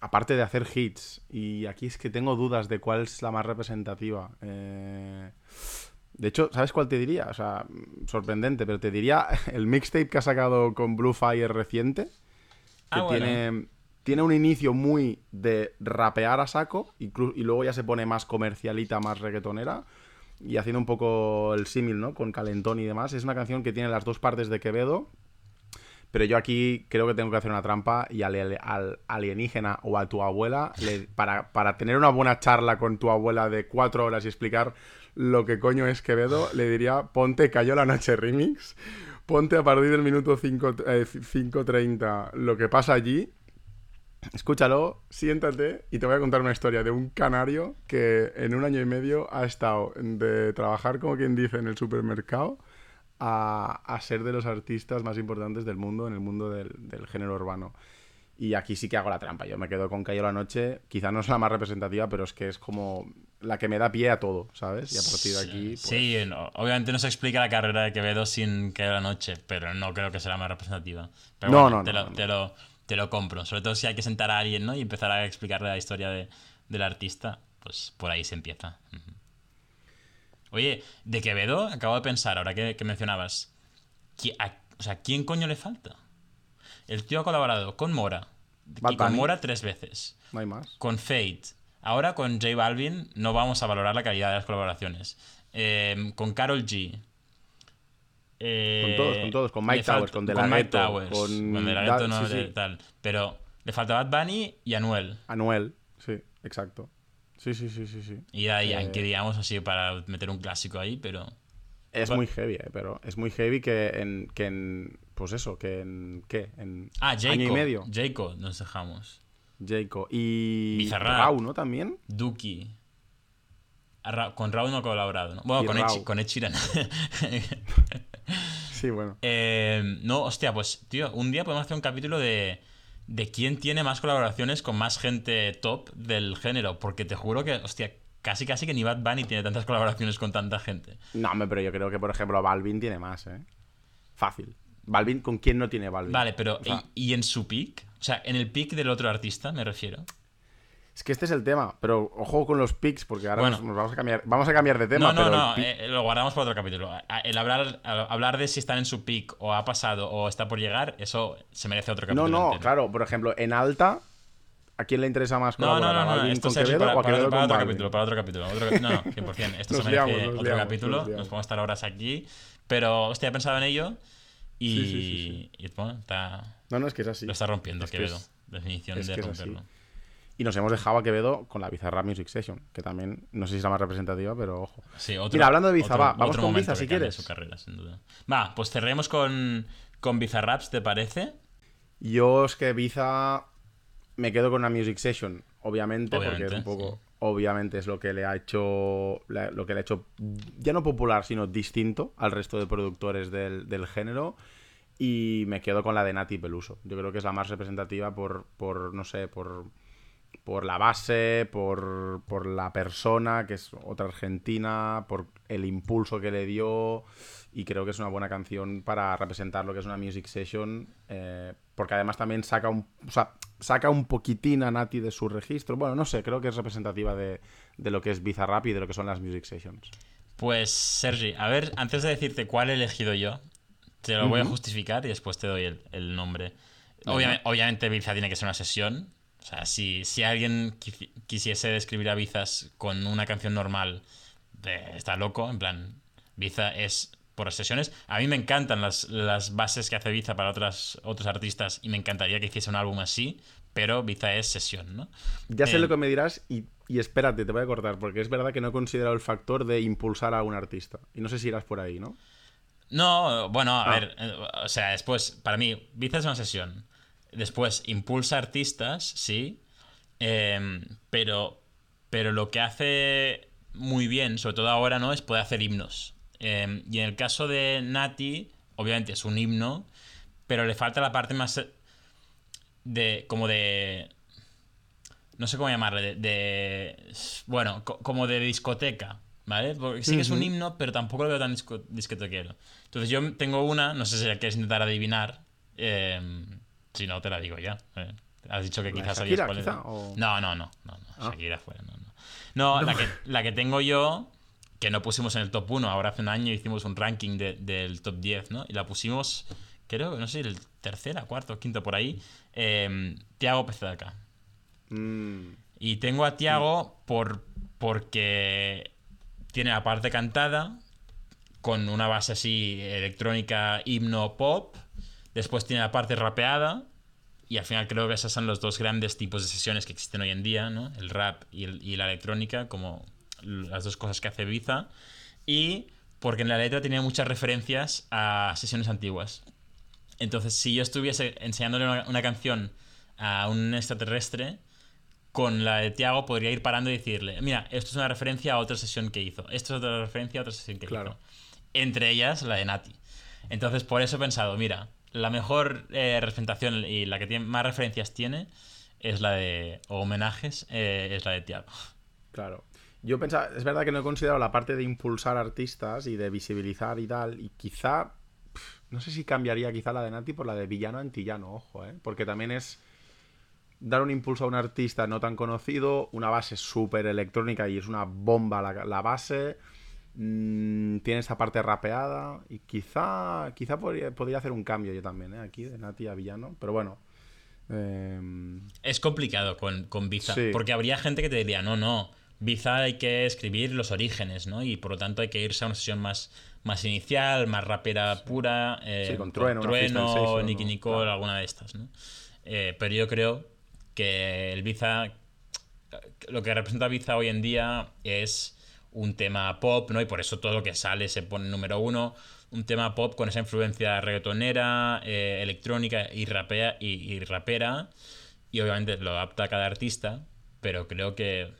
Aparte de hacer hits. Y aquí es que tengo dudas de cuál es la más representativa. Eh, de hecho, ¿sabes cuál te diría? O sea, sorprendente, pero te diría el mixtape que ha sacado con Blue Fire reciente. Que Ah, bueno. tiene, tiene un inicio muy de rapear a saco y luego ya se pone más comercialita, más reggaetonera. Y haciendo un poco el símil, ¿no? Con Calentón y demás. Es una canción que tiene las dos partes de Quevedo. Pero yo aquí creo que tengo que hacer una trampa y al, al alienígena o a tu abuela, le- para, para tener una buena charla con tu abuela de cuatro horas y explicar lo que coño es Quevedo, le diría, ponte Cayó la Noche Remix, ponte a partir del minuto 5, eh, 5.30 lo que pasa allí Escúchalo, siéntate y te voy a contar una historia de un canario que en un año y medio ha estado de trabajar, como quien dice, en el supermercado a, a ser de los artistas más importantes del mundo, en el mundo del, del género urbano. Y aquí sí que hago la trampa. Yo me quedo con Cayo la Noche. Quizá no es la más representativa, pero es que es como la que me da pie a todo, ¿sabes? Y a partir de aquí. pues, Sí, no, obviamente no se explica la carrera de Quevedo sin que la noche, pero no creo que sea la más representativa. Pero No, bueno, no, te, no, lo. Te, lo, te lo compro. Sobre todo si hay que sentar a alguien ¿no? y empezar a explicarle la historia de- del artista, pues por ahí se empieza. Oye, de Quevedo acabo de pensar, ahora que, que mencionabas, ¿qui- a- o sea, ¿quién coño le falta? El tío ha colaborado con Mora, Bad y con. Mora tres veces No hay más. con Fate. Ahora con J Balvin no vamos a valorar la calidad de las colaboraciones. Eh, con Carol G. Eh, Con todos, con todos, con Mike le falta- Towers, con De La Mike Ghetto, Towers, con con De La no, sí, sí. tal. Pero le falta Bad Bunny y Anuel. Anuel, sí, exacto. Sí, sí, sí, sí, sí. Y ahí, Eh, que digamos así para meter un clásico ahí, pero. Es muy heavy, eh, pero es muy heavy que en, que en. Pues eso, que en. ¿Qué? En Ah, año y medio. Jayco, nos dejamos. Jayco. Y. Bizarrap. Rau, ¿no? También. Duki. Ra- con Raúl no ha colaborado, ¿no? Bueno, Y con Rau. con Ed Sheeran. Sí, bueno. Eh, no, hostia, pues, tío, un día podemos hacer un capítulo de, de quién tiene más colaboraciones con más gente top del género. Porque te juro que, hostia, casi casi que ni Bad Bunny tiene tantas colaboraciones con tanta gente. No, hombre, pero yo creo que, por ejemplo, Balvin tiene más, ¿eh? Fácil. Balvin, ¿con quién no tiene Balvin? Vale, pero O sea, ¿y, y en su pick? O sea, en el pick del otro artista, me refiero. Es que este es el tema, pero ojo con los picks, porque ahora Bueno. nos, nos vamos a cambiar. Vamos a cambiar de tema, No, no, pero el no, pick- eh, lo guardamos para otro capítulo. El hablar, a- hablar de si están en su pick o ha pasado o está por llegar, eso se merece otro No, capítulo. no, entero. claro, por ejemplo, en alta, ¿a quién le interesa más No, no, colaborar? no, ¿A no, Balvin esto Quevedo para, o para- Quevedo para otro capítulo, para otro capítulo. otro- no, no, 100%. Esto se merece liamos, otro liamos, capítulo. nos. Nos podemos estar horas aquí. Pero, hostia, he pensado en ello y, Sí, sí, sí, y, bueno, está, No, no, es que es así. lo está rompiendo Es que Quevedo. es- Definición es de que romperlo. Y nos hemos dejado a Quevedo con la Bizarrap Music Session, que también, no sé si es la más representativa, pero ojo. Sí, otro- Mira, hablando de Biza, otro- va, vamos otro con Biza, si quieres. su carrera, sin duda. Va, pues cerremos con, con Bizarraps, ¿te parece? Yo es que Biza me quedo con una Music Session, obviamente, porque es un poco... sí. Obviamente es lo que le ha hecho. Lo que le ha hecho. Ya no popular, sino distinto al resto de productores del, del género. Y me quedo con la de Nati Peluso. Yo creo que es la más representativa por. por no sé, por. Por la base, por, por la persona, que es otra argentina, por el impulso que le dio. Y creo que es una buena canción para representar lo que es una music session. eh, porque además también saca un, saca un poquitín a Nati de su registro. Bueno, no sé, creo que es representativa de, de lo que es Bizarrap y de lo que son las music sessions. Pues, Sergi, a ver, antes de decirte cuál he elegido yo, te lo voy a justificar y después te doy el, el nombre. Obviamente, obviamente, Biza tiene que ser una sesión. O sea, si, si alguien quisi- quisiese describir a Bizas con una canción normal, eh, está loco. En plan, Biza es por sesiones. A mí me encantan las, las bases que hace Biza para otras, otros artistas y me encantaría que hiciese un álbum así, pero Biza es sesión, ¿no? Ya sé Eh, lo que me dirás y, y espérate, te voy a cortar, porque es verdad que no he considerado el factor de impulsar a un artista. Y no sé si irás por ahí, ¿no? No, bueno, a Ah. ver, eh, o sea, después, para mí, Biza es una sesión. Después, impulsa artistas, sí, em, pero, pero lo que hace muy bien, sobre todo ahora, ¿no? Es poder hacer himnos. Em, y en el caso de Nati, obviamente es un himno, pero le falta la parte más de, como de, no sé cómo llamarle, de, de- bueno, co- como de discoteca, ¿vale? Porque sí que es un himno, pero tampoco lo veo tan disco- discotequero. Entonces yo tengo una, no sé si la quieres intentar adivinar, eh, si no te la digo ya. eh. Has dicho que ¿La de quizás Shakira, sabías cuál quizá, era. o- No, no, no, no, no, Ah. Shakira fuera, no, no. No, La, que, la que tengo yo, que no pusimos en el top 1, ahora hace un año hicimos un ranking de- del top 10, ¿no? Y la pusimos, creo, no sé, el tercera, cuarto, quinto, por ahí, eh, Tiago Pezaca. Mm, Y tengo a Tiago por, porque tiene la parte cantada, con una base así electrónica, himno, pop. Después tiene la parte rapeada. Y al final creo que esos son los dos grandes tipos de sesiones que existen hoy en día, ¿no? El rap y, la electrónica, como las dos cosas que hace Biza. Y porque en la letra tiene muchas referencias a sesiones antiguas. Entonces, si yo estuviese enseñándole una canción a un extraterrestre, con la de Tiago podría ir parando y decirle, mira, esto es una referencia a otra sesión que hizo, esto es otra referencia a otra sesión que Claro. hizo. Entre ellas la de Nati. Entonces por eso he pensado, mira, la mejor eh, representación y la que tiene más referencias tiene es la de, o homenajes, eh, es la de Tiago. Claro. Yo pensaba, es verdad que no he considerado la parte de impulsar artistas y de visibilizar y tal, y quizá, no sé si cambiaría quizá la de Nati por la de villano antillano, ojo, ¿eh? Porque también es dar un impulso a un artista no tan conocido, una base súper electrónica y es una bomba la, la base, mm, tiene esta parte rapeada, y quizá, quizá podría, podría hacer un cambio yo también, ¿eh? Aquí, de Nati a villano, pero bueno. em, Es complicado con, con Biza, Sí. porque habría gente que te diría, no, no, Biza hay que escribir los orígenes, ¿no? Y por lo tanto hay que irse a una sesión más, más inicial, más rapera pura, eh, Sí, con Trueno, una freestyle session, Nicky. Nicole, Claro. alguna de estas, ¿no? Eh, pero yo creo que el Biza, lo que representa Biza hoy en día es un tema pop, ¿no? Y por eso todo lo que sale se pone número uno. Un tema pop con esa influencia reggaetonera, eh, electrónica y, rapea, y, y rapera. Y obviamente lo adapta a cada artista. Pero creo que,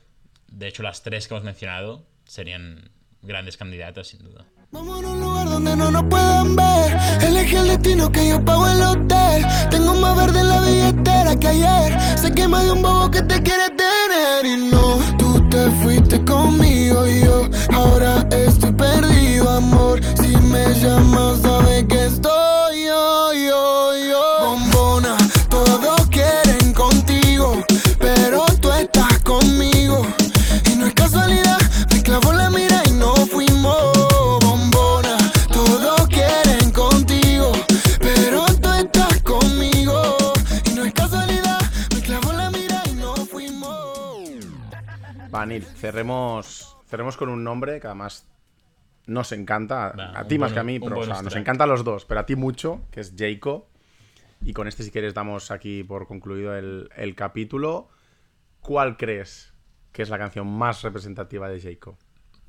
de hecho, las tres que hemos mencionado serían grandes candidatas, sin duda. Vamos a un lugar donde no nos puedan ver. Elige el destino que yo pago el hotel. Tengo más verde en la billetera que ayer. Sé que más de un bobo que te quiere tener. Y no, tú te fuiste conmigo y yo ahora estoy perdido, amor. Si me llamas, sabes que estoy Vanil, cerremos, cerremos con un nombre que además nos encanta. Va, a ti más que a mí, pero o sea, bonus nos encanta a los dos, pero a ti mucho, que es Jayco. Y con este, si quieres, damos aquí por concluido el, el capítulo. ¿Cuál crees que es la canción más representativa de Jayco?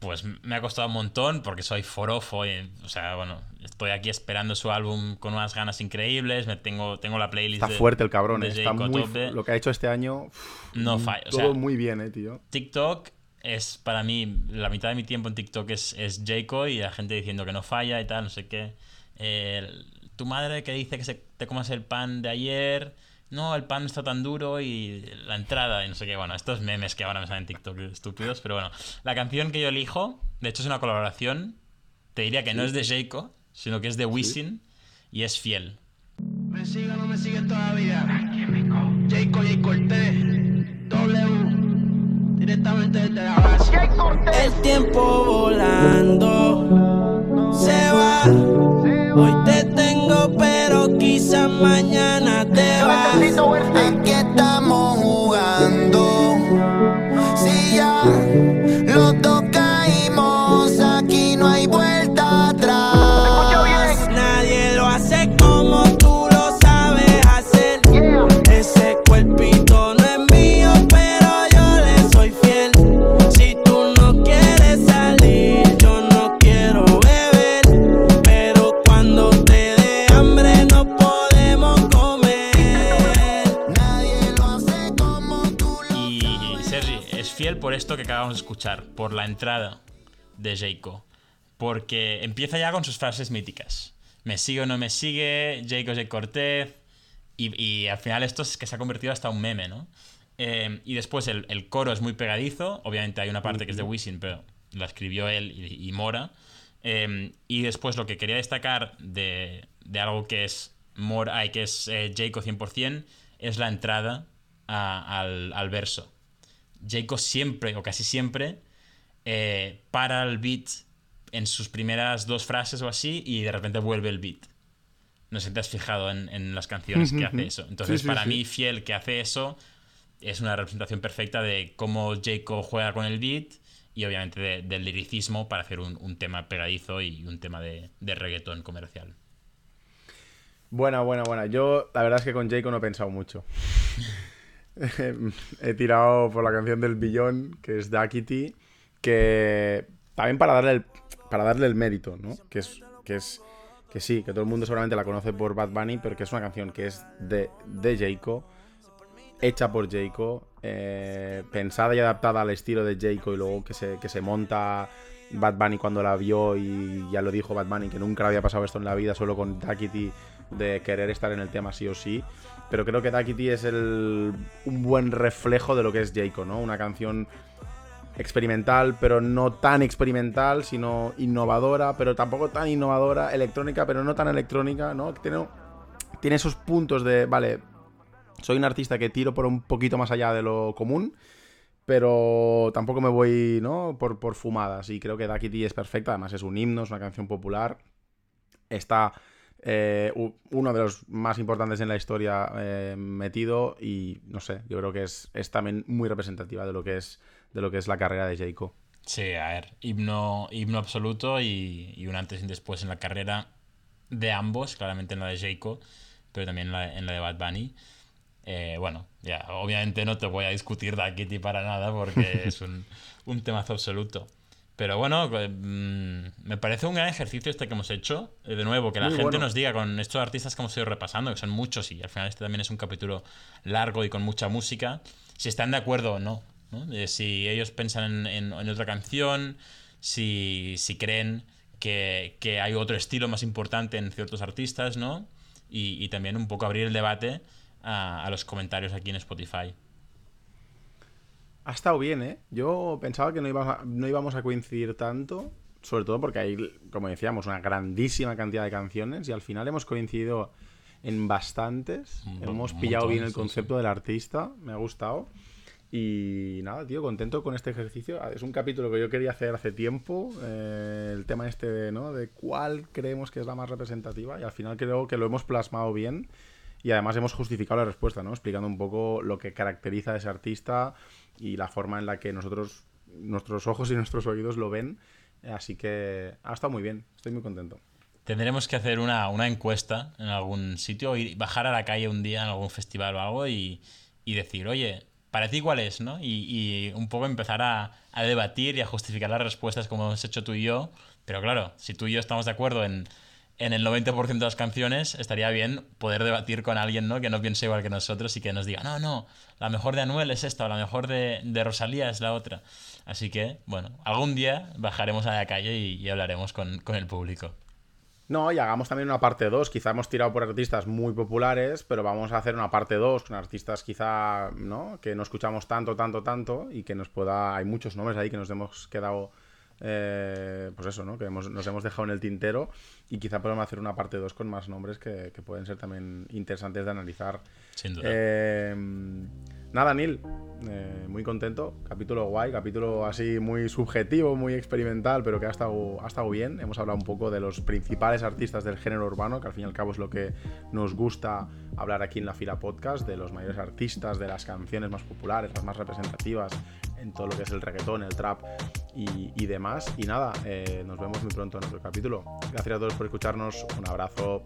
Pues me ha costado un montón porque soy forofo. y, o sea, bueno, estoy aquí esperando su álbum con unas ganas increíbles. Me tengo, tengo la playlist. Está de- fuerte el cabrón, de eh, está muy, lo que ha hecho este año. No falla. O Todo muy bien, eh, tío. TikTok es para mí, la mitad de mi tiempo en TikTok es, es Jayco y la gente diciendo que no falla y tal, no sé qué. Eh, tu madre que dice que se, te comas el pan de ayer. No, el pan no está tan duro y la entrada y no sé qué. Bueno, estos memes que ahora me salen en TikTok estúpidos, pero bueno. La canción que yo elijo, de hecho es una colaboración, te diría que no es de Jayco, sino que es de Wisin y es fiel. ¿Me sigue o no me sigue todavía? Jayco, Jay Cortés, W, directamente desde la base. El tiempo volando se va. Hoy te tengo, pero quizás mañana te vas. Aquí estamos jugando. Si ya los dos por esto que acabamos de escuchar, por la entrada de Jayco. Porque empieza ya con sus frases míticas. Me sigue o no me sigue, Jayco Jay Cortez. Y, y al final esto es que se ha convertido hasta un meme, ¿no? Eh, y después el, el coro es muy pegadizo. Obviamente hay una parte que es de Wisin, pero la escribió él y, y Mora. Eh, y después lo que quería destacar de, de algo que es Mora, ay, que es eh, Jayco 100%, es la entrada a- al, al verso. Jayco siempre, o casi siempre, eh, para el beat en sus primeras dos frases o así y de repente vuelve el beat. No sé si te has fijado en, en las canciones que hace eso. Entonces, Sí, para sí. mí, Fiel que hace eso es una representación perfecta de cómo Jayco juega con el beat y obviamente de- del liricismo para hacer un, un tema pegadizo y un tema de, de reggaetón comercial. Buena, buena, buena. Yo, la verdad es que con Jayco no he pensado mucho. he tirado por la canción del billón, que es Duckity, que también para darle el, para darle el mérito, ¿no? Que es, que es que sí, que todo el mundo seguramente la conoce por Bad Bunny, pero que es una canción que es de, de Jayco. hecha por Jayco, eh, pensada y adaptada al estilo de Jayco y luego que se, que se monta Bad Bunny cuando la vio y ya lo dijo Bad Bunny, que nunca había pasado esto en la vida, solo con Dakity de querer estar en el tema sí o sí. Pero creo que Dakity es el, un buen reflejo de lo que es Jayco, ¿no? Una canción experimental, pero no tan experimental, sino innovadora, pero tampoco tan innovadora, electrónica, pero no tan electrónica, ¿no? Tiene, esos puntos de, vale, soy un artista que tiro por un poquito más allá de lo común, pero tampoco me voy, ¿no? Por, fumadas. Y creo que Dakity es perfecta, además es un himno, es una canción popular. Está eh, uno de los más importantes en la historia eh, metido y no sé, yo creo que es, es, también muy representativa de lo que es, de lo que es la carrera de Jayco. Sí, a ver, himno, himno absoluto y, y, un antes y un después en la carrera de ambos, claramente en la de Jayco, pero también en la, en la de Bad Bunny. Eh, bueno, ya, obviamente no te voy a discutir Dakity para nada porque es un, un temazo absoluto. Pero bueno, mmm, me parece un gran ejercicio este que hemos hecho. Eh, de nuevo, que la Muy gente bueno. nos diga con estos artistas que hemos ido repasando, que son muchos y al final este también es un capítulo largo y con mucha música, si están de acuerdo o no. ¿no? Eh, si ellos piensan en, en, en otra canción, si, si creen que, que, hay otro estilo más importante en ciertos artistas, ¿no? Y, y también un poco abrir el debate a, a los comentarios aquí en Spotify. Ha estado bien, ¿eh? Yo pensaba que no íbamos, a, no íbamos a coincidir tanto, sobre todo porque hay, como decíamos, una grandísima cantidad de canciones y al final hemos coincidido en bastantes. Un, hemos pillado montón, bien el concepto sí. del artista, me ha gustado. Y nada, tío, contento con este ejercicio. Es un capítulo que yo quería hacer hace tiempo. Eh, el tema este de, ¿no? de cuál creemos que es la más representativa. Y al final creo que lo hemos plasmado bien. Y además hemos justificado la respuesta, ¿no? Explicando un poco lo que caracteriza a ese artista y la forma en la que nosotros, nuestros ojos y nuestros oídos lo ven. Así que ha estado muy bien, estoy muy contento. Tendremos que hacer una, una encuesta en algún sitio y bajar a la calle un día en algún festival o algo y, y decir, oye, para ti cuál es, ¿no? Y, y un poco empezar a, a, debatir y a justificar las respuestas como hemos hecho tú y yo. Pero claro, si tú y yo estamos de acuerdo en, en el 90% de las canciones, estaría bien poder debatir con alguien, ¿no? Que no piense igual que nosotros y que nos diga, no, no, la mejor de Anuel es esta o la mejor de, Rosalía es la otra. Así que, bueno, algún día bajaremos a la calle y, y hablaremos con, con el público. No, y hagamos también una parte 2. Quizá hemos tirado por artistas muy populares, pero vamos a hacer una parte 2 con artistas quizá, ¿no? Que no escuchamos tanto, tanto, tanto y que nos pueda... Hay muchos nombres ahí que nos hemos quedado... Eh, pues eso, ¿no? Que hemos, nos hemos dejado en el tintero y quizá podemos hacer una parte 2 con más nombres que, que, pueden ser también interesantes de analizar. Sin duda. Eh, nada, Neil, eh, muy contento. Capítulo guay, capítulo así muy subjetivo, muy experimental, pero que ha estado, ha estado bien. Hemos hablado un poco de los principales artistas del género urbano, que al fin y al cabo es lo que nos gusta hablar aquí en la fila podcast, de los mayores artistas, de las canciones más populares, las más representativas en todo lo que es el reggaetón, el trap y, demás. Y nada, eh, nos vemos muy pronto en otro capítulo. Gracias a todos por escucharnos. Un abrazo.